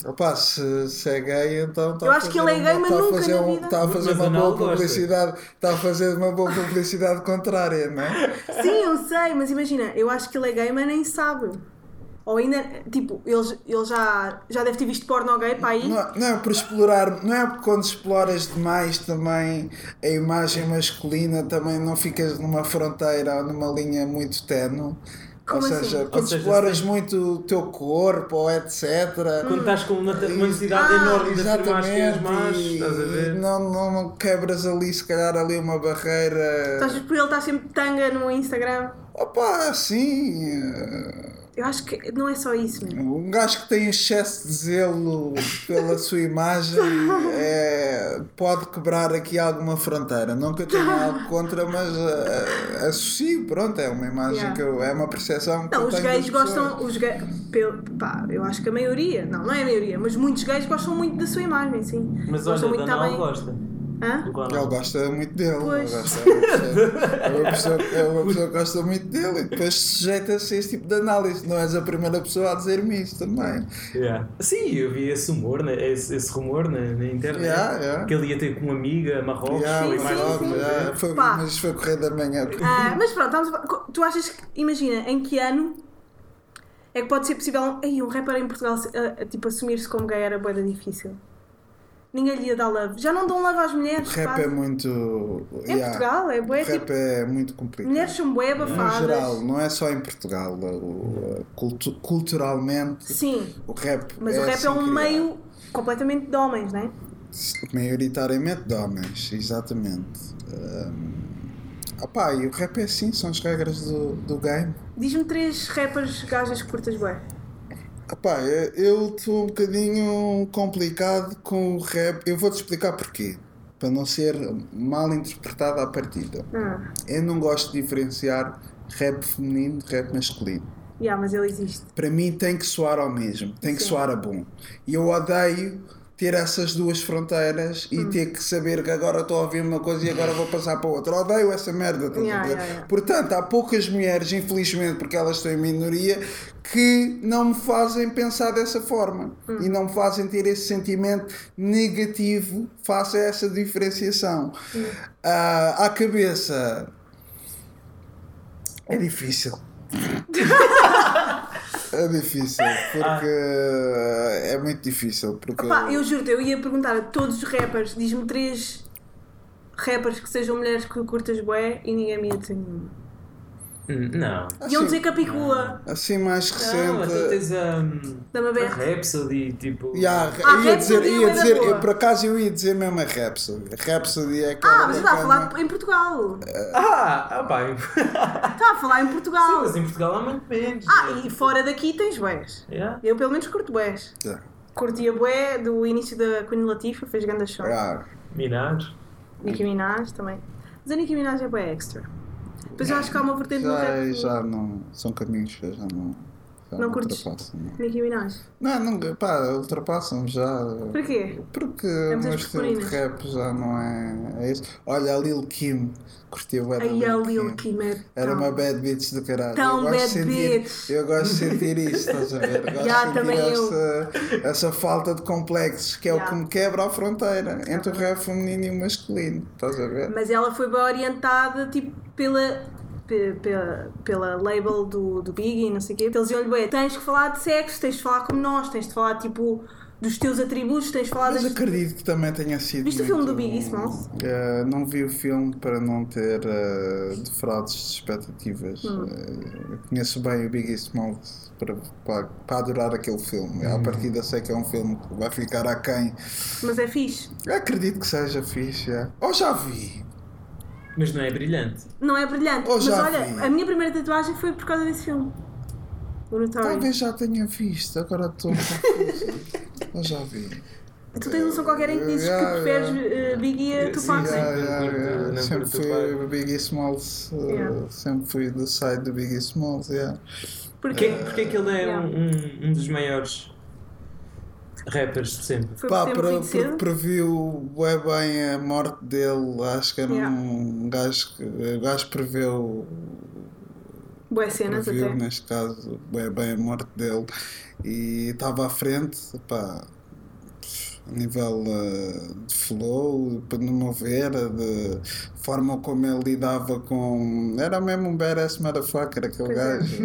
Opa, se, se é gay, então está Eu a acho que fazer ele é gay, uma- mas está a nunca fazer na um- vida. Está a fazer Mas uma boa gosta. publicidade. Está a fazer uma boa publicidade contrária, não é? Sim, eu sei, mas imagina, eu acho que ele é gay, mas nem sabe. Ou ainda, tipo, ele, ele já, já deve ter visto porno gay para aí. Não, não é por explorar, não é porque quando exploras demais também a imagem masculina também não ficas numa fronteira ou numa linha muito tenue. Como ou assim? seja, Ou quando seja, exploras muito o teu corpo ou etc. Quando estás com uma, necessidade Ah, enorme de afirmar que és macho, e estás a ver? não, não, não quebras ali se calhar ali uma barreira. Estás por ele estar sempre tanga no Instagram. Opa, sim. Eu acho que não é só isso, meu. Um gajo que tem excesso de zelo pela sua imagem [laughs] é, pode quebrar aqui alguma fronteira. Não que eu tenha algo [laughs] contra, mas eh, associo, pronto, é uma imagem Yeah. que eu, é uma percepção que Não, eu os tenho gays gostam. Os gays, pelo, pá, eu acho que a maioria, não, não é a maioria, mas muitos gays gostam muito da sua imagem, sim. Mas gostam olha, muito também. gosta. Hã? Ele gosta muito dele. ele Pois. gosta- é uma pessoa- é uma pessoa- é [laughs] que gosta muito dele e depois sujeita-se a esse tipo de análise. Não és a primeira pessoa a dizer-me isso também. Yeah. Sim, eu vi esse humor, né? esse, esse rumor na, na internet. Yeah, yeah. Que ele ia ter com uma amiga, Marrocos, Yeah, sim, mais sim, sim. yeah, foi- mas foi correr da manhã. Ah, mas pronto, a tu achas que, imagina, em que ano é que pode ser possível ei, um rapper em Portugal ah, tipo, assumir-se como gay era boeda difícil? Ninguém lhe ia dar love. Já não dão love às mulheres. Rap quase. é muito. Em Portugal, é bué, Rap tipo, é muito complicado. mulheres são bué No abafadas. geral, não é só em Portugal. o- cultu- culturalmente, Sim, o rap mas é o rap assim é um criado. meio completamente de homens, não é? Maioritariamente de homens, exatamente. Um, opá, e o rap é assim, são as regras do, do game. Diz-me três rappers gajas que curtas bué. Opá, eu- eu estou um bocadinho complicado com o rap. Eu vou-te explicar porquê. Para não ser mal interpretado à partida. Ah, Eu não gosto de diferenciar rap feminino de rap masculino. yeah, mas ele existe. Para mim tem que soar ao mesmo, tem que Sim. soar a bom. E eu odeio ter essas duas fronteiras e Hum. ter que saber que agora estou a ouvir uma coisa e agora vou passar para outra. Odeio essa merda. estás a Yeah, ver? yeah, yeah. Portanto, há poucas mulheres, infelizmente, porque elas estão em minoria, que não me fazem pensar dessa forma Hum. e não me fazem ter esse sentimento negativo face a essa diferenciação. Hum. Ah, à cabeça é difícil. [laughs] É difícil, porque é muito difícil. Porque Opa, eu juro-te, eu ia perguntar a todos os rappers, diz-me três rappers que sejam mulheres que curtas bué e ninguém me ia dizer nenhuma. Hum, Não. Iam dizer Capicua, assim mais Não, recente. então tens a, da a. Rhapsody, tipo. Yeah, Ah, eu ia dizer, Rhapsody ia é da dizer eu, por acaso eu ia dizer mesmo a Rhapsody. A Rhapsody é Ah, aquela mas eu estava a falar em Portugal. Ah, ah pá, em- Estava a falar em Sim, Portugal. mas em Portugal há muito menos. Ah, né? e fora daqui tens bués. Yeah. Eu pelo menos curto bués. Yeah. Curtia bué do início da Queen Latifah, fez grande show. Ah, Minaj. Nicki Minaj também. Mas a Nicki Minaj é bué extra. Depois eu acho que há uma vertente no já, rap. já não. São caminhos que já não. Já Não curtes? Não, Nicki Minaj. não, não pá, ultrapassam já. Porquê? Porque É o meu estilo de rap já não é, é isso. Olha, a Lil Kim, curti o Aí a Lil Kim é Era uma bad bitch do caralho. Tão eu bad sentir, bitch. Eu gosto de sentir isso, estás a ver? Eu Gosto [laughs] Já, de sentir também eu. essa, essa falta de complexos, que é Já. o que me quebra a fronteira entre o rap feminino e o masculino, estás a ver? Mas ela foi bem orientada tipo, pela, pe- pela, label do, do Biggie, não sei o quê. Eles iam-lhe bem, tens que falar de sexo, tens de falar como nós, tens de falar tipo dos teus atributos, tens falado. Mas das- acredito que também tenha sido. Viste o filme do Biggie Smalls? Eh, não vi o filme para não ter uh, defraudes de expectativas. Hum. Eu conheço bem o Biggie Smalls para, para, para adorar aquele filme. À partida sei que é um filme que vai ficar aquém. Mas é fixe. Acredito que seja fixe. é. Ou já vi. Mas não é brilhante. Não é brilhante. Oh, mas já olha, vi. a minha primeira tatuagem foi por causa desse filme. Notorious. Talvez já tenha visto, agora estou. Ou já vi. Tu tens um som qualquer em que dizes Yeah, que preferes yeah. uh, Biggie a Tupac. Yeah, yeah, yeah. não Sempre fui Biggie Smalls. uh, Yeah. Sempre fui do side do Biggie Smalls. Yeah. Porquê, porque é que ele é Yeah. um, um, um dos maiores rappers de sempre? Foi Pá, para, cedo. previu bué bem a morte dele, acho que era Yeah. um gajo que o gajo preveu, Boas cenas previu até. neste caso bué bem a morte dele e estava à frente, pá, a nível eh, de flow, para no meu ver, de forma como ele lidava com. Era mesmo um badass motherfucker, aquele Pois é. gajo.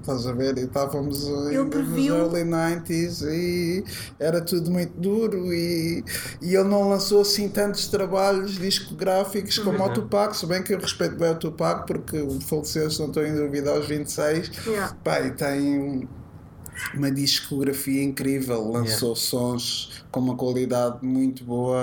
Estás a ver? E estávamos [laughs] previu- nos early 90s e era tudo muito duro e, e ele não lançou assim tantos trabalhos discográficos como o Uhum. Tupac, se bem que eu respeito bem o Tupac porque faleceu, se não estou em dúvida, aos 26. Yeah. E tem uma discografia incrível, lançou sons com uma qualidade muito boa,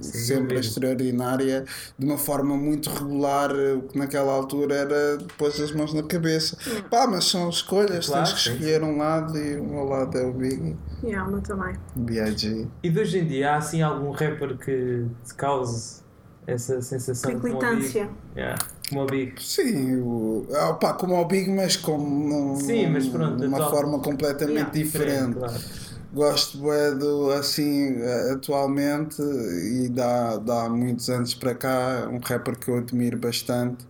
Sem sempre dúvida. extraordinária, de uma forma muito regular, o que naquela altura era depois as mãos na cabeça. Pá, mas são escolhas, Claro, tens que sim, escolher um lado e o meu lado é o Biggie, Yeah, o meu também. B.I.G. E de hoje em dia há assim algum rapper que te cause essa sensação Big? Periclitância. Yeah, como o Big. Sim, o, ah, pá, como ao Big, mas com um- Sim, mas pronto, de uma forma completamente Yeah, diferente. Claro. Gosto bué do assim eh, atualmente e dá, dá muitos anos para cá um rapper que eu admiro bastante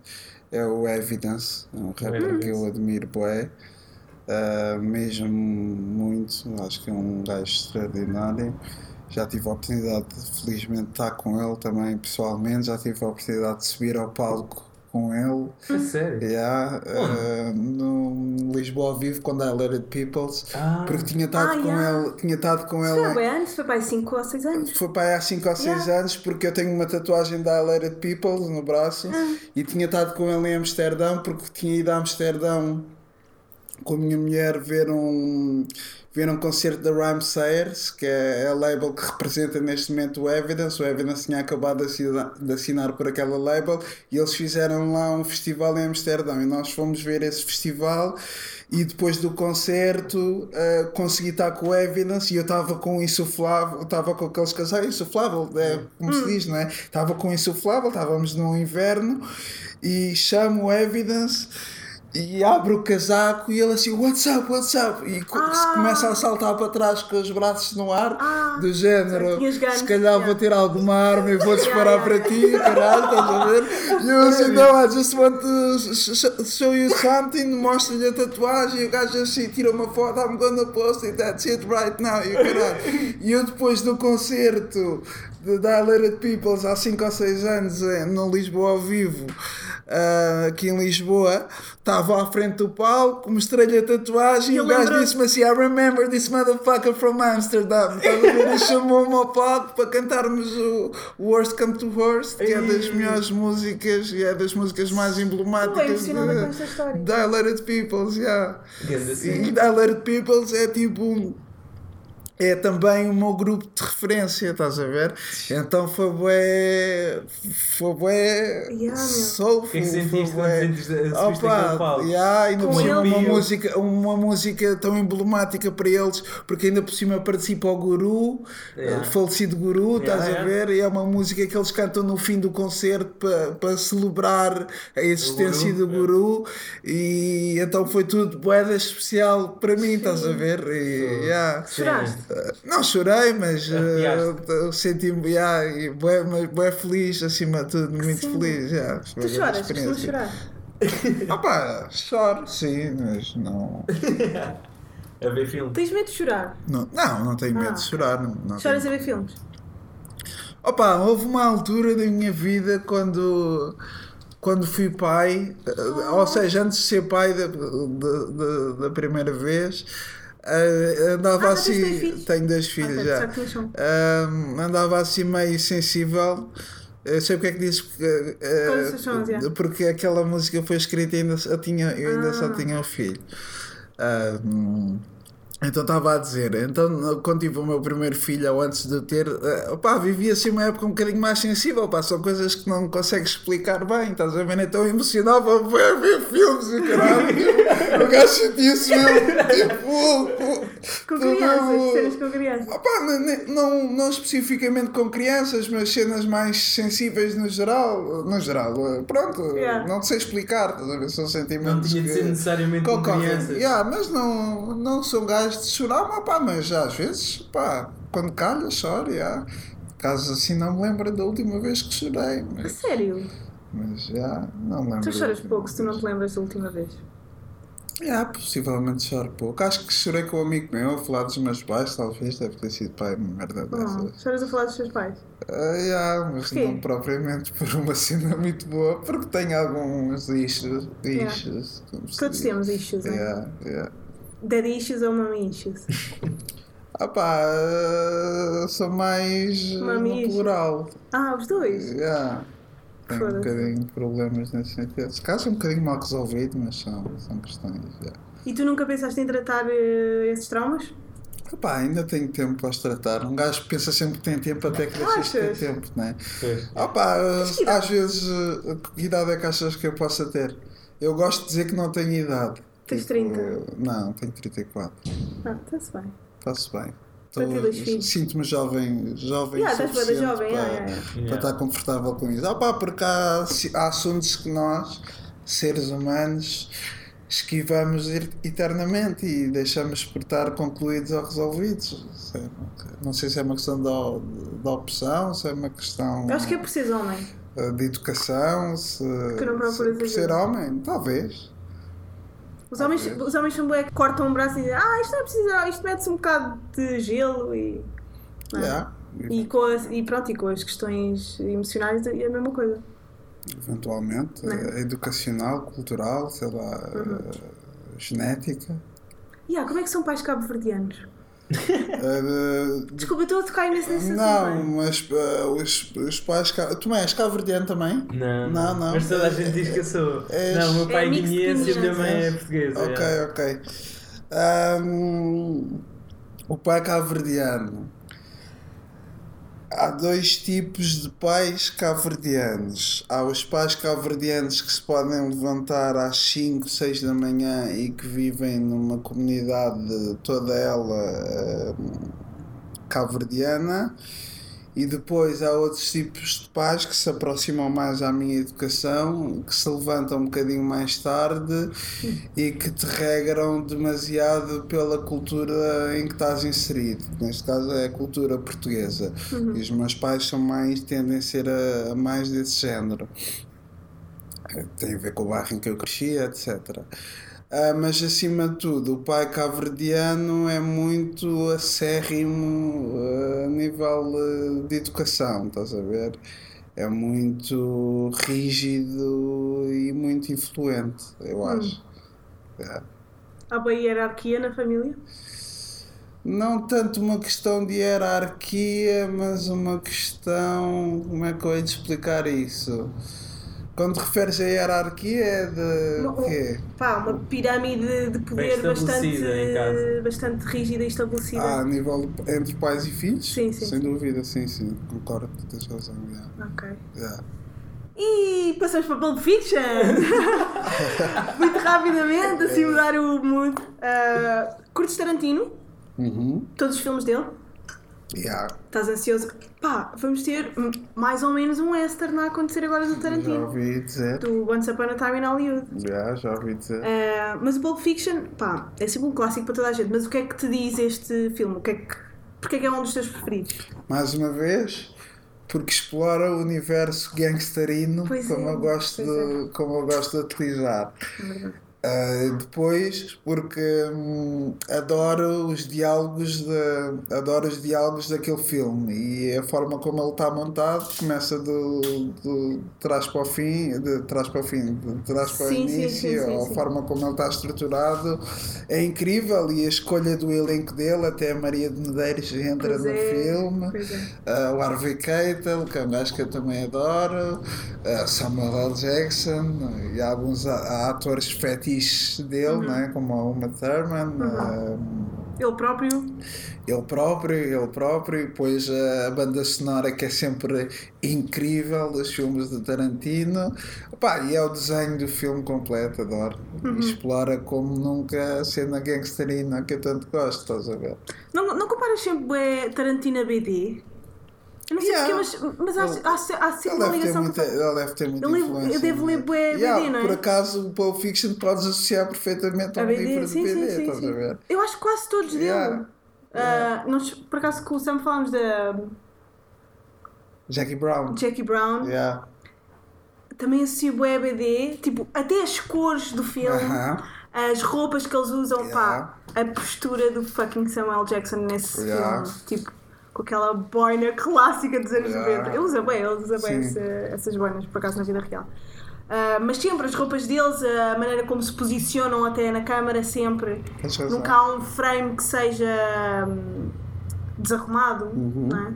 é o Evidence, é um rapper que eu admiro bué, eh, mesmo muito, acho que é um gajo extraordinário. Já tive a oportunidade de felizmente estar com ele também pessoalmente, já tive a oportunidade de subir ao palco com ele. A sério? Yeah, eh, no Lisboa ao vivo quando Let It Peoples Ah, porque tinha estado Ah, com yeah. ele tinha estado com Foi há ele bem anos, foi para aí 5 ou 6 anos. foi para aí há 5 ou 6 Yeah. anos porque eu tenho uma tatuagem da Highlighted People no braço Ah. e tinha estado com ele em Amsterdão porque tinha ido a Amsterdão com a minha mulher ver um ver um concerto da Rhyme Sayers que é a label que representa neste momento o Evidence. O Evidence tinha acabado de assinar, por aquela label e eles fizeram lá um festival em Amsterdão. E nós fomos ver esse festival e depois do concerto eh, consegui estar com o Evidence e eu estava com o insuflável, estava com aqueles casais, insuflável, é, como se diz, não é? Estava com o insuflável, estávamos no inverno e chamo o Evidence e abro o casaco e ele assim, what's up, what's up? E Ah. começa a saltar para trás com os braços no ar, Ah. do género, se calhar vou yeah. ter alguma arma e vou disparar Yeah, para ti, caralho, estás a ver? E eu assim, não, I just want to sh- sh- show you something, mostra-lhe a tatuagem, e o gajo assim tira uma foto, I'm gonna post it, that's it right now, e caralho. E eu depois do concerto de Dilated Peoples há 5 ou 6 anos eh, no Lisboa ao vivo, ah, aqui em Lisboa, estava à frente do palco, mostrei-lhe a tatuagem e o gajo disse-me assim: I remember this motherfucker from Amsterdam. Estás a ver? E chamou-me ao palco para cantarmos o Worst Come to Worst, que é das melhores músicas e é das músicas mais emblemáticas emocionada com de história. Dilated Peoples. Yeah. E. Dilated Peoples é tipo. É também o meu grupo de referência, estás a ver? Então foi bué. Foi bué. Yeah, soulful. O que é que sentiste quando bué- sentiste- Opa, yeah, ainda por cima ele? uma música, uma música tão emblemática para eles, porque ainda por cima participa o Guru, Yeah. o falecido Guru, Yeah, estás a yeah. ver? E é uma música que eles cantam no fim do concerto para, para celebrar a existência Guru, do Guru, e então foi tudo boeda especial para mim, estás a ver? E, yeah. Choraste? Não chorei, mas uh, eu senti-me yeah, e mas bué feliz, acima de tudo, muito Sim. feliz. Yeah, Tu choras? Costumas chorar? [laughs] Opa, choro, sim, mas não. [laughs] A ver filme. Tens medo de chorar? Não, não, não tenho medo Ah. de chorar. Não, não Choras tenho. a ver filmes? Opa, houve uma altura da minha vida quando, quando fui pai, eh, ou seja, antes de ser pai da, da, da- da primeira vez, Ah, andava Ah, assim. Tenho dois filhos já. andava assim meio sensível. Eu sei porque é que seus sons, é? porque aquela música foi escrita e ainda só tinha, eu ainda só Ah. tinha um filho. Então estava a dizer, então quando tive o meu primeiro filho ou antes de eu ter, eh, opá, vivi assim uma época um bocadinho mais sensível, pá, são coisas que não consegues explicar bem, estás a ver? Então emocionava a ver filmes e caralho, o gajo sentia-se mesmo, tipo, Com tudo- crianças, cenas com crianças. Opá, não, não especificamente com crianças, mas cenas mais sensíveis no geral, no geral, eh, pronto, Yeah. não sei explicar, estás a ver? São Não sentimentos tinha de ser necessariamente com crianças. Yeah, mas não, não sou um gajo de chorar, mas, pá, mas às vezes, pá, quando calha, choro. Yeah. Caso assim, não me lembro da última vez que chorei. A Mas, sério? mas já, não me lembro. Tu choras pouco se tu não te lembras da última vez. Yeah, possivelmente choro pouco. Acho que chorei com um amigo meu a falar dos meus pais, talvez, deve ter sido pai, uma merda Oh, dessas. choras a falar dos teus pais? Ah, yeah, mas Porquê? não propriamente [laughs] por uma cena muito boa, porque tenho alguns issues. Yeah. issues se Todos diz. temos issues? Yeah, yeah. Issues ou mommy issues? Ah pá, sou mais Mami no plural. Ah, os dois? Yeah. Tenho um bocadinho de problemas nesse sentido. Se calhar sou um bocadinho mal resolvido, mas são, são questões. Yeah. E tu nunca pensaste em tratar eh, esses traumas? Ah pá, ainda tenho tempo para os tratar. Um gajo pensa sempre que tem tempo até que deixas de ter tempo, não é? Pois. Pá, Mas que idade? às vezes, eh, que idade é que achas que eu possa ter? Eu gosto de dizer que não tenho idade. Tens Tipo, 30? Não, tenho 34. Ah, está-se bem. Faço bem. Filhos. Sinto-me jovem, jovem Yeah, suficiente jovem, para, yeah, yeah, para estar confortável com isso. Ah pá, porque há, há assuntos que nós, seres humanos, esquivamos er- eternamente e deixamos por estar concluídos ou resolvidos. Sei- Não sei se é uma questão da, da opção, se é uma questão Eu acho que é por seres homem. eh, de educação, se, se por ser homem, talvez. Os homens, os homens são bué que cortam um braço e dizem Ah, isto não é preciso, isto mete-se um bocado de gelo e... é? Yeah. E, com as, e pronto, e com as questões emocionais é a mesma coisa. Eventualmente, Não. eh, educacional, cultural, sei lá, Uhum. eh, genética. E ah, como é que são pais cabo-verdianos? Eh, Desculpa, estou a tocar imenso nesse não, é? mas eh, os, os pais. Tu és cabo-verdiano também? Não, Não, não. Mas toda a gente diz que eu sou. És- Não, o meu pai é É guineense e a minha mãe é És? portuguesa. Ok, yeah. ok. Ahm, o pai cabo-verdiano. Há dois tipos de pais cabo-verdianos. Há os pais cabo-verdianos que se podem levantar às 5, 6 da manhã e que vivem numa comunidade toda ela ahm, cabo-verdiana. E depois há outros tipos de pais que se aproximam mais à minha educação, que se levantam um bocadinho mais tarde e que te regram demasiado pela cultura em que estás inserido. Neste caso é a cultura portuguesa. E os meus pais são mais, tendem a ser a, a mais desse género. Tem a ver com o bairro em que eu cresci, etc. Ah, mas acima de tudo, o pai cabo-verdiano é muito acérrimo ah, a nível ah, de educação, estás a ver? É muito rígido e muito influente, eu acho. É. Há boa hierarquia na família? Não tanto uma questão de hierarquia, mas uma questão. Como é que eu hei de explicar isso? Quando te referes a hierarquia é de. Não, quê? Pá, uma pirâmide de poder bastante, bastante rígida e estabelecida. Ah, a nível de- entre pais e filhos? Sim, sim, Sem dúvida, sim, sim. Concordo, tens razão. Yeah. Ok. Yeah. E passamos para Pulp Fiction! [laughs] Muito rapidamente, assim mudar o mood. Uh, curtes Tarantino? Uhum. Todos os filmes dele? Yeah. Estás ansioso? Pá, vamos ter mais ou menos um western a acontecer agora do Já Tarantino. ouvi dizer. Do Once Upon a Time in Hollywood. Já, já ouvi dizer. Uh, mas o Pulp Fiction, pá, é sempre um clássico para toda a gente. Mas o que é que te diz este filme? O que é que, porque é que é um dos teus preferidos? Mais uma vez, porque explora o universo gangsterino Pois como, é, eu gosto de, como eu gosto de utilizar. É verdade. Uh, depois, porque hum, adoro os diálogos de, adoro os diálogos daquele filme e a forma como ele está montado começa do, do trás para o fim, de trás para o fim, de trás para o Sim, sim, início, sim, sim, a forma como ele está estruturado é incrível e a escolha do elenco dele, até a Maria de Medeiros entra Pois no é, filme. é. Uh, o Harvey Keitel, que é um gajo que eu também adoro, uh, Samuel L. Jackson e alguns atores fetiches dele, Uhum. né? como a Uma Thurman, uh, Ele próprio. ele próprio, ele próprio, e depois uh, a banda sonora que é sempre incrível dos filmes de Tarantino. Pá, e é o desenho do filme completo, adoro. Uhum. Explora como nunca a cena gangsterina que eu tanto gosto, estás a ver? Não, não comparas sempre Tarantino a BD? Eu não sei Yeah. porquê, mas, mas se- há sempre Ele uma ligação. muita, com- ele deve ter muita Eu influência. eu devo ler bué Yeah, BD, não é? Por acaso o Pulp Fiction podes associar perfeitamente a A um BD, livro de sim, BD, sim, sim, estás a sim. ver? Eu acho que quase todos Yeah. dele. Ah, nós, por acaso, com o Sam falámos da Jackie Brown. Jackie Brown, Yeah. também associo bué a BD, tipo, até as cores do filme, Aham. as roupas que eles usam, Yeah. pá, a postura do fucking Samuel Jackson nesse Yeah. filme, tipo, com aquela boina clássica dos anos Yeah. 90. Ele usa bem, ele usa bem essa- essas boinas, por acaso, na vida real. Ah, mas sempre as roupas deles, a maneira como se posicionam até na câmara, sempre. Nunca há um frame que seja hum, desarrumado, Uhum. não é?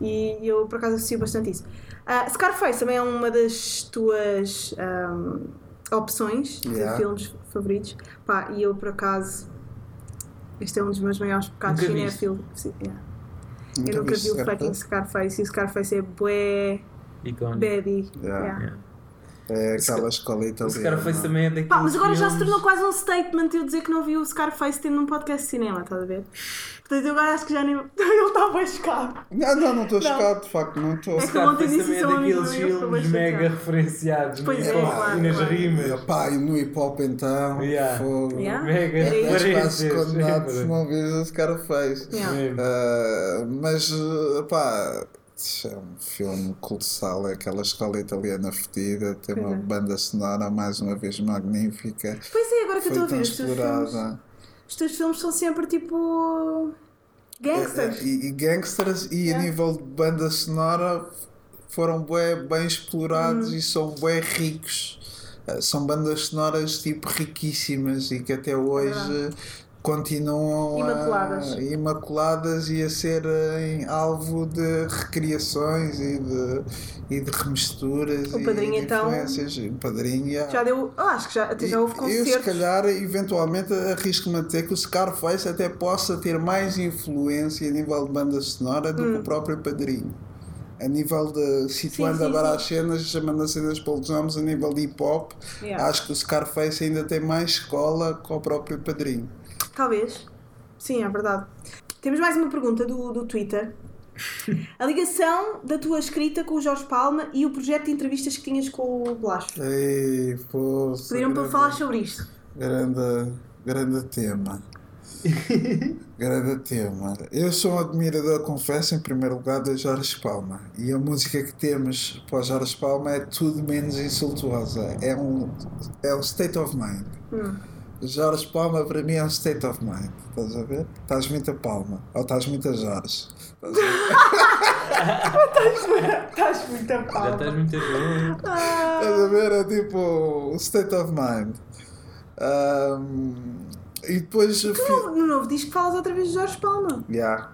E eu por acaso associo bastante isso. Ah, Scarface também é uma das tuas hum, opções Yeah. de filmes favoritos. Pá, e eu por acaso. Este é um dos meus maiores pecados. Sim, yeah. Nunca Eu nunca vi o Scarface? fucking Scarface e o Scarface é bué Icónico. baby. Yeah. Yeah. Yeah. É aquela escola O italiana. Scarface também é daqueles Pá, mas agora já se filmes- tornou quase um statement eu dizer que não vi o Scarface tendo num podcast de cinema, estás a ver? Portanto, eu agora acho que já nem. [laughs] Ele está bem chocado. Não, não, não estou chocado, de facto, não estou. É que ontem disse também é isso a um amigo daqueles filmes mega referenciados Pois no é, claro, e nas claro. rimas. Pá, e no hip hop então, Yeah. fogo. Yeah. Mega quase referências. condenado se sempre. não vês o Scarface. Yeah. Ah, mas, uh, pá, é um filme colossal. É aquela escola italiana fedida. Tem uma é. banda sonora mais uma vez magnífica. Pois é, agora que eu Foi estou a ver, os teus, filmes, explorada. os teus filmes são sempre tipo. gangsters. E, e gangsters, e a Yeah. nível de banda sonora, foram bué, bem explorados Hum. e são bué ricos. Ah, São bandas sonoras tipo riquíssimas e que até hoje continuam a- Imaculadas. imaculadas e a serem alvo de recriações e de, e de remisturas O e Padrinho, de então. O padrinho, yeah. Já deu. eu acho que já, até já houve E- Eu, se concertos. calhar, eventualmente, arrisco-me a dizer que o Scarface até possa ter mais influência a nível de banda sonora do Hum. que o próprio Padrinho. A nível de. situando Sim, sim, agora sim. as cenas, chamando as cenas pelos nomes, a nível de hip hop, Yeah. acho que o Scarface ainda tem mais escola que o próprio Padrinho. Talvez. Sim, é verdade. Temos mais uma pergunta do, do Twitter. A ligação da tua escrita com o Jorge Palma e o projeto de entrevistas que tinhas com o Blasco. Ei, pô. Pediram para falar sobre isto. Grande, grande tema. [laughs] grande tema. Eu sou um admirador, confesso, em primeiro lugar, de Jorge Palma. E a música que temos para o Jorge Palma é tudo menos insultuosa. É um, é um state of mind. Jorge Palma para mim é um state of mind. Estás a ver? Estás muito a Palma. Ou estás muito a Jorge. Estás a ver? Estás muito a Já estás muito bom. Estás a ver? É tipo state of mind. Ahm, e depois. fi- No, no novo disco falas outra vez de Jorge Palma. Yeah.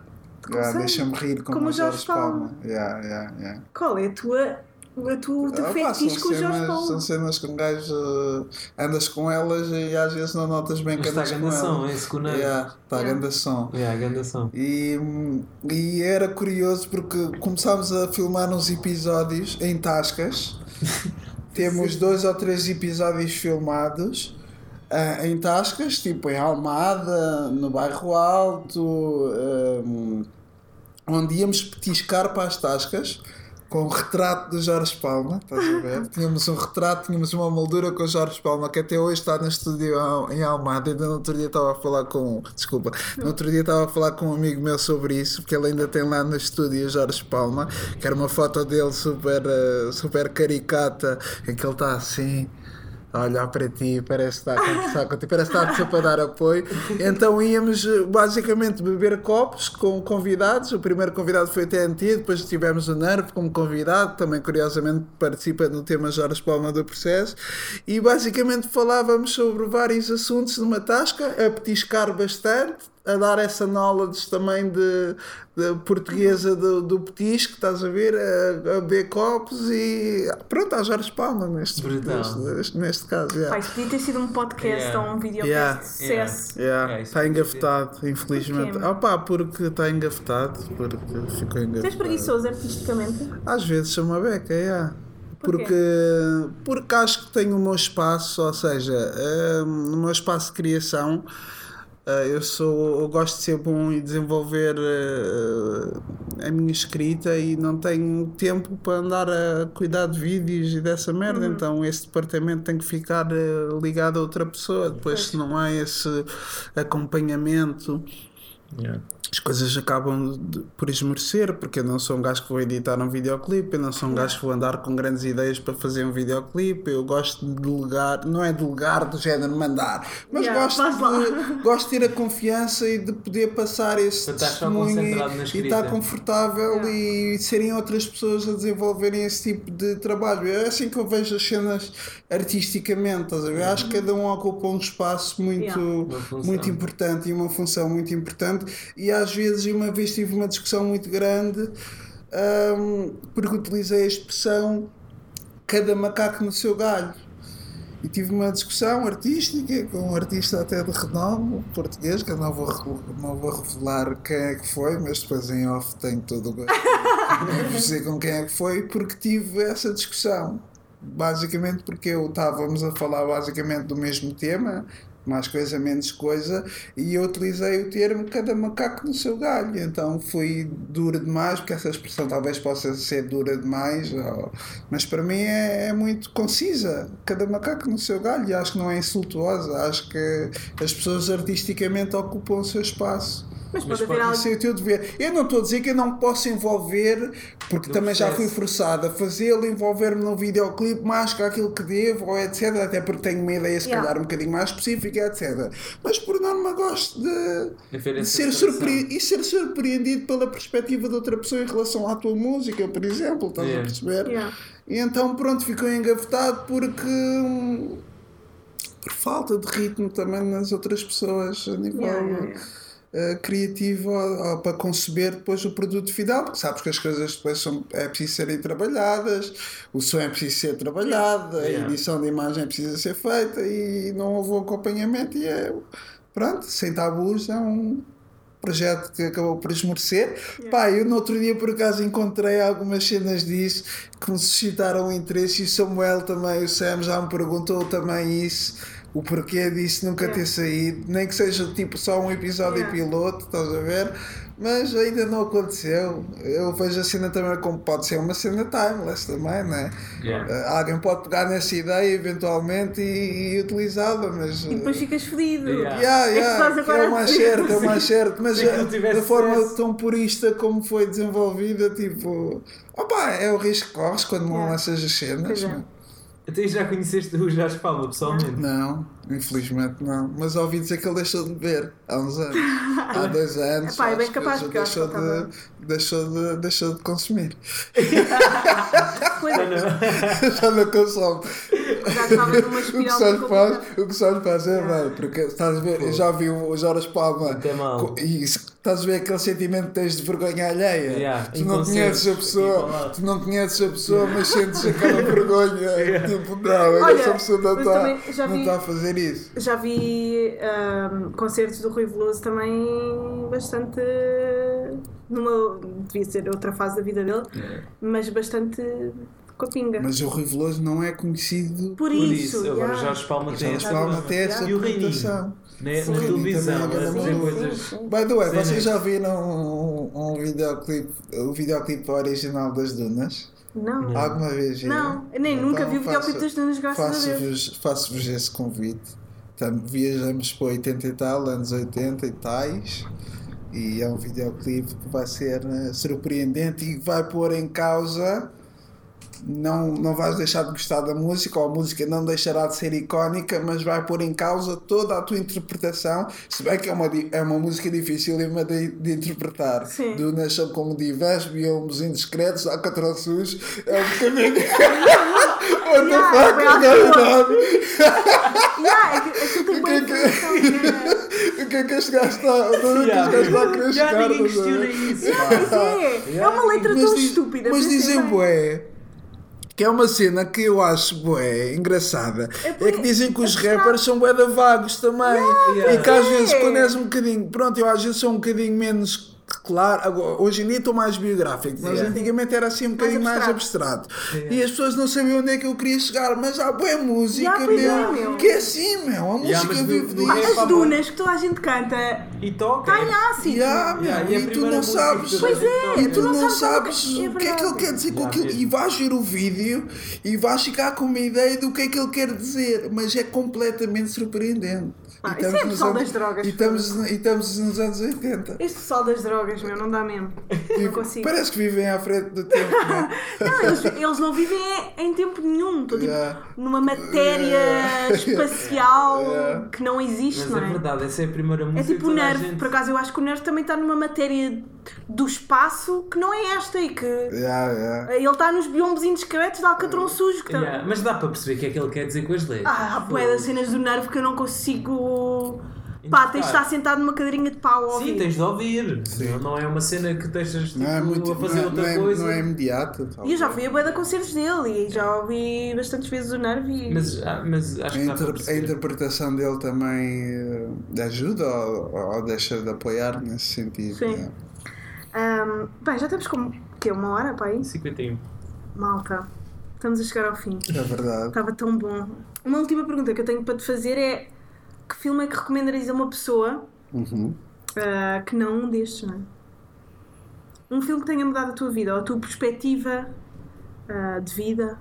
Yeah. Deixa-me rir como, Como Jorge Jorge Palma. Palma. Yeah, yeah, yeah. Qual é a tua, a o teu Ah, pá, são, com o Jorge cenas, Palma? são cenas que um gajo eh, andas com elas e às vezes não notas bem que Mas está andas com grande som, elas. é cuneiro. Yeah, está Yeah. som. Yeah, som. E, e era curioso porque começámos a filmar uns episódios em Tascas. [laughs] Temos dois ou três episódios filmados ah, em Tascas, tipo em Almada, no Bairro Alto, hum, onde íamos petiscar para as Tascas com o retrato do Jorge Palma, estás a ver? [laughs] tínhamos um retrato, tínhamos uma moldura com o Jorge Palma que até hoje está no estúdio em Almada. Ainda no outro dia estava a falar com. Desculpa, no outro dia estava a falar com um amigo meu sobre isso, porque ele ainda tem lá no estúdio o Jorge Palma, que era uma foto dele super, eh, super caricata, em que ele está assim. A olhar para ti, parece estar a conversar contigo, parece estar sempre a dar apoio. Então íamos eh, basicamente beber copos com convidados. O primeiro convidado foi o TNT, depois tivemos o Nervo como convidado, também curiosamente participa no tema Jorge Palma do Processo. E basicamente falávamos sobre vários assuntos numa tasca, a petiscar bastante a dar essa knowledge também de, de portuguesa do, do petisco, estás a ver, a, a beber copos e pronto, a Jorge Palma neste, neste, neste caso. Yeah. Pai, podia ter sido um podcast Yeah. ou um videocast Yeah. de sucesso. Yeah, isso está engafetado, infelizmente. Ah pá, porque está engafetado, porque ficou Tu és engafetado. preguiçoso artisticamente? Às vezes sou uma beca, yeah. Porque, porque acho que tenho o meu espaço, ou seja, eh, no meu espaço de criação, eu, sou, eu gosto de ser bom e desenvolver eh, a minha escrita e não tenho tempo para andar a cuidar de vídeos e dessa merda, Uhum. então esse departamento tem que ficar eh, ligado a outra pessoa. Depois, se não há esse acompanhamento Yeah. As coisas acabam de- por esmorecer, porque eu não sou um gajo que vou editar um videoclipe, eu não sou um gajo que vou andar com grandes ideias para fazer um videoclipe, eu gosto de delegar, não é delegar do género mandar, mas Yeah, gosto, de, [laughs] gosto de ter a confiança e de poder passar esse testemunho e, e estar confortável Yeah. e serem outras pessoas a desenvolverem esse tipo de trabalho. É assim que eu vejo as cenas artisticamente, estás a ver? Acho que cada um ocupa um espaço muito, Yeah. Muito importante e uma função muito importante e às vezes uma vez tive uma discussão muito grande hum, porque utilizei a expressão cada macaco no seu galho e tive uma discussão artística com um artista até de renome português que eu não vou, não vou revelar quem é que foi mas depois em off tenho todo o gosto em [laughs] dizer com quem é que foi porque tive essa discussão. Basicamente porque eu estávamos a falar basicamente do mesmo tema mais coisa, menos coisa, e eu utilizei o termo cada macaco no seu galho. Então fui dura demais, porque essa expressão talvez possa ser dura demais, ou- mas para mim é, é muito concisa. Cada macaco no seu galho, e acho que não é insultuosa. Acho que as pessoas artisticamente ocupam o seu espaço. Mas Mas pode haver pode algo. Isso é o teu dever. Eu não estou a dizer que eu não me posso envolver, porque também já fui processo. forçado a fazê-lo, envolver-me num videoclipe mais que aquilo que devo, ou etc. Até porque tenho uma ideia, se Yeah. calhar, um bocadinho mais específica, etc. Mas por norma gosto de, De ser surpre... e ser surpreendido pela perspectiva de outra pessoa em relação à tua música, por exemplo, estás Yeah. a perceber? Yeah. E então pronto, ficou engavetado porque hum, por falta de ritmo também nas outras pessoas a nível Yeah, yeah, yeah. eh, criativo ó, ó, para conceber depois o produto final, porque sabes que as coisas depois são, é preciso serem trabalhadas, o som é preciso ser trabalhado, a Yeah. edição de imagem é precisa ser feita e não houve um acompanhamento e é pronto, sem tabus é um projeto que acabou por esmorecer. Pá, eu no outro dia por acaso encontrei algumas cenas disso que me suscitaram interesse e o Samuel também, o Sam já me perguntou também isso, o porquê disso nunca Yeah. ter saído, nem que seja tipo só um episódio Yeah. piloto, estás a ver? Mas ainda não aconteceu. Eu vejo a cena também como pode ser uma cena timeless também, né? Yeah. Eh, Alguém pode pegar nessa ideia eventualmente e, e utilizá-la, mas. E depois ficas fedido. Yeah. Yeah, É é mais dizer. certo, é o mais certo, mas é, não tivesse da forma sucesso. tão purista como foi desenvolvida, tipo, opá, é o risco que corres quando não lanças as cenas. Até já conheceste o Jorge Palma pessoalmente? Não, infelizmente não. Mas ouvi dizer que ele deixou de beber há uns anos. [laughs] Há dois anos. Epá, é bem capaz, acho deixou, ele de, deixou, de, deixou de consumir. Pois é, [laughs] Já não consome. Já estava numa O que espiral só lhe muito faz, complicada. o que só lhe faz é bem, porque estás a ver, eu já vi o Jorge Palma Até mal. co- e estás a ver aquele sentimento que tens de vergonha alheia. Yeah, tu não conheces a pessoa, lá. tu não conheces a pessoa, mas sentes aquela [laughs] vergonha. Tipo, não, Olha, essa pessoa não está vi- está a fazer isso. Já vi ahm, concertos do Rui Veloso também bastante. Numa, devia ser outra fase da vida dele, mas bastante com a pinga. Mas o Rui Veloso não é conhecido. Por, Por isso, isso, agora yeah. Jorge Palma tem Palma problema. tem essa E o Reininho? reputação. Né? Na televisão, Também é a fazer grande coisas. By the way, Sim, vocês né? já viram um, um videoclipe, o videoclipe original das Dunas? Não, Não. Alguma vez viram? não, eu nem nunca vi o Então videoclipe das Dunas, graças a Deus. Faço-vos faço esse convite. Viajamos para 80 e tal, anos 80 e tais. E é um videoclipe que vai ser eh, surpreendente e vai pôr em causa não, não vais deixar de gostar da música, ou a música não deixará de ser icónica, mas vai pôr em causa toda a tua interpretação, se bem que é uma, é uma música difícil de, de interpretar. Sim. Do Nasceu como Divas, biomas indiscretos, Alcatraçus, é um bocadinho. [laughs] What the fuck, na algo realidade. Yeah, é que- aquilo tem boa é que- informação. yeah. [laughs] O que é que este gajo está? Onde é que este Yeah. gajo está a querer Já ninguém questiona isso. [laughs] É, é uma letra tão estúpida. Mas dizem bem. bué que é uma cena que eu acho bué engraçada. É, bué- que dizem que os rappers são bué da vagos também. Yeah. E que às É. vezes quando és um bocadinho. Pronto, eu às vezes sou um bocadinho menos. Claro, agora, hoje em dia estou mais biográfico, mas Yeah. antigamente era assim um bocadinho mais abstrato. E as pessoas não sabiam onde é que eu queria chegar, mas há boa música, Yeah, pois é, meu, meu. que é assim, meu. A Yeah, música do- vive disso. rap As dunas que toda a gente canta E toca. está em ácido. Yeah, meu, Yeah, e e tu não sabes. Pois é, gente toca. E tu não, sabes, sabes o que- é o que é que ele quer dizer com aquilo. E vais ver o vídeo e vais ficar com uma ideia do que é que ele quer dizer, mas é completamente surpreendente. Ah, E isso é pessoal anos- das drogas, E estamos, e estamos nos anos 80. Este pessoal das drogas, meu, não dá mesmo. Não consigo. Parece que vivem à frente do tempo, não é? [laughs] Não, eles, eles não vivem em em tempo nenhum. Estou tipo Yeah. numa matéria Yeah. espacial [laughs] Yeah. que não existe, Mas não é é? verdade, essa é a primeira É música tipo o Nerve, gente- por acaso eu acho que o Nerve também está numa matéria do espaço que não é esta e que Yeah, yeah. ele está nos biombos indiscretos de Alcatrão sujo. Que tá- Yeah, Mas dá para perceber o que é que ele quer dizer com as letras. Ah, bué das cenas do Nerve que eu não consigo. Pá, tens de estar sentado numa cadeirinha de pau a Sim, ouvir. tens de ouvir. Senão Não é uma cena que deixas tipo, Não é muito. a fazer não é, outra não é- coisa. não é imediato. E eu já fui a bué de concertos dele e já ouvi bastantes vezes o Nerve e... Mas, ah, mas acho A, que para inter- a interpretação dele também eh, ajuda ou, ou deixa de apoiar nesse sentido. Sim. yeah. Ahm, bem, já estamos com que uma hora para aí? 51. Malta, estamos a chegar ao fim. É verdade. Estava tão bom. Uma última pergunta que eu tenho para te fazer é que filme é que recomendarias a uma pessoa Uhum. ah, que não um destes, não é? Um filme que tenha mudado a tua vida ou a tua perspectiva ah, de vida.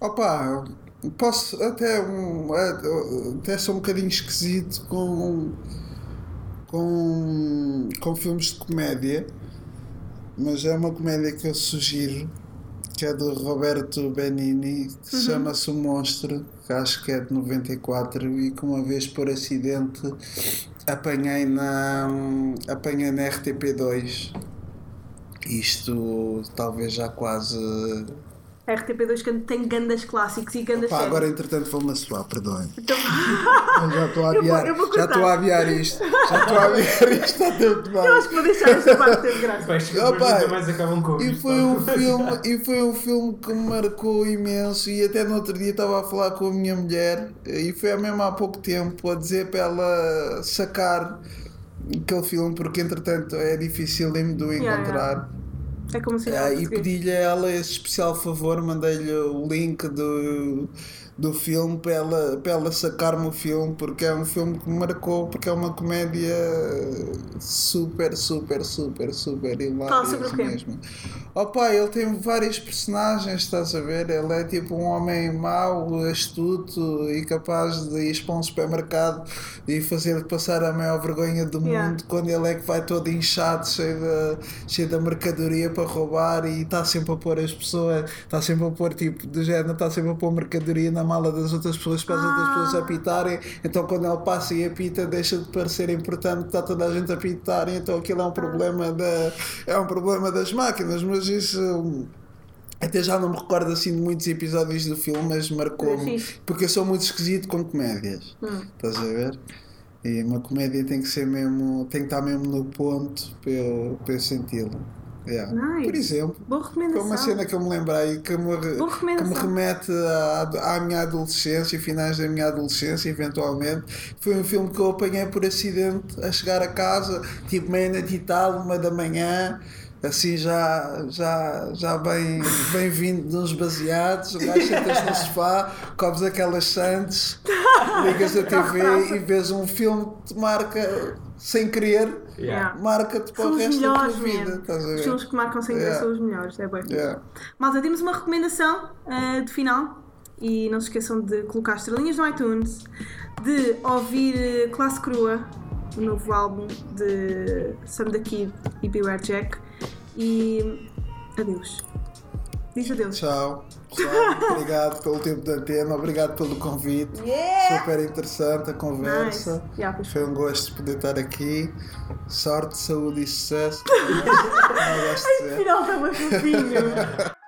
Opa, posso até, um, até ser um bocadinho esquisito com, com, com filmes de comédia, mas é uma comédia que eu sugiro, que é do Roberto Benini, que chama-se O Monstro, que acho que é de 94 e que uma vez por acidente apanhei na, apanhei na RTP2. Isto talvez já quase A RTP2 que tem gandas clássicos e gandas Pá, séries. agora entretanto vou-me a suar, perdoem. Então, já estou a [laughs] Eu vou- eu vou já estou a adiar isto. Já estou a adiar isto há tempo eu acho demais. que vou deixar esta parte ter graça. Vais que depois pai, nunca mais acabam com E foi, um filme, e foi um filme que me marcou imenso e até no outro dia estava a falar com a minha mulher e foi mesmo há pouco tempo a dizer para ela sacar aquele filme porque entretanto é difícil de o Yeah, encontrar. É como se Ah, e pedi-lhe a ela esse especial favor, mandei-lhe o link do, do filme para ela, para ela sacar-me o filme, porque é um filme que me marcou, porque é uma comédia super, super, super, super hilária Fala sobre o quê? mesmo. Opa, ele tem vários personagens, estás a ver? Ele é tipo um homem mau, astuto e capaz de ir para um supermercado e fazer passar a maior vergonha do Yeah. mundo quando ele é que vai todo inchado, cheio de, cheio de mercadoria para roubar e está sempre a pôr as pessoas, está sempre a pôr tipo do género, está sempre a pôr mercadoria na mala das outras pessoas para as outras Ah. pessoas apitarem, então quando ele passa e apita deixa de parecer importante, está toda a gente a apitar, então aquilo é um problema da é um problema das máquinas, mas isso até já não me recordo assim de muitos episódios do filme, mas marcou-me porque eu sou muito esquisito com comédias. Hum. Estás a ver? E uma comédia tem que ser mesmo, tem que estar mesmo no ponto para eu, para eu senti-la. Yeah. Nice. Por exemplo, foi recomendação. uma cena que eu me lembrei que me, que me remete à, à minha adolescência, finais da minha adolescência, eventualmente. Foi um filme que eu apanhei por acidente a chegar a casa, tipo meia-noite e tal, uma da manhã. Assim já, já, já bem, bem vindo de uns baseados, o gajo sentas no [laughs] sofá, comes aquelas sandes, [laughs] ligas a TV e vês um filme que te marca sem querer, Yeah. marca-te para São o os resto da tua vida. mesmo. Estás a Os filmes que marcam sem querer Yeah. são os melhores. É bem. Yeah. Malta, temos uma recomendação ah, de final e não se esqueçam de colocar estrelinhas no iTunes, de ouvir eh, Classe Crua, o novo álbum de Sam the Kid e Beware Jack. E adeus. Diz adeus. Tchau. [laughs] Obrigado pelo tempo de antena, obrigado pelo convite. Yeah! Super interessante a conversa. Nice. Yeah, Foi um gosto poder estar aqui. Sorte, saúde e sucesso. [laughs] Não gosto de dizer. Afinal, está mais fofinho. [laughs]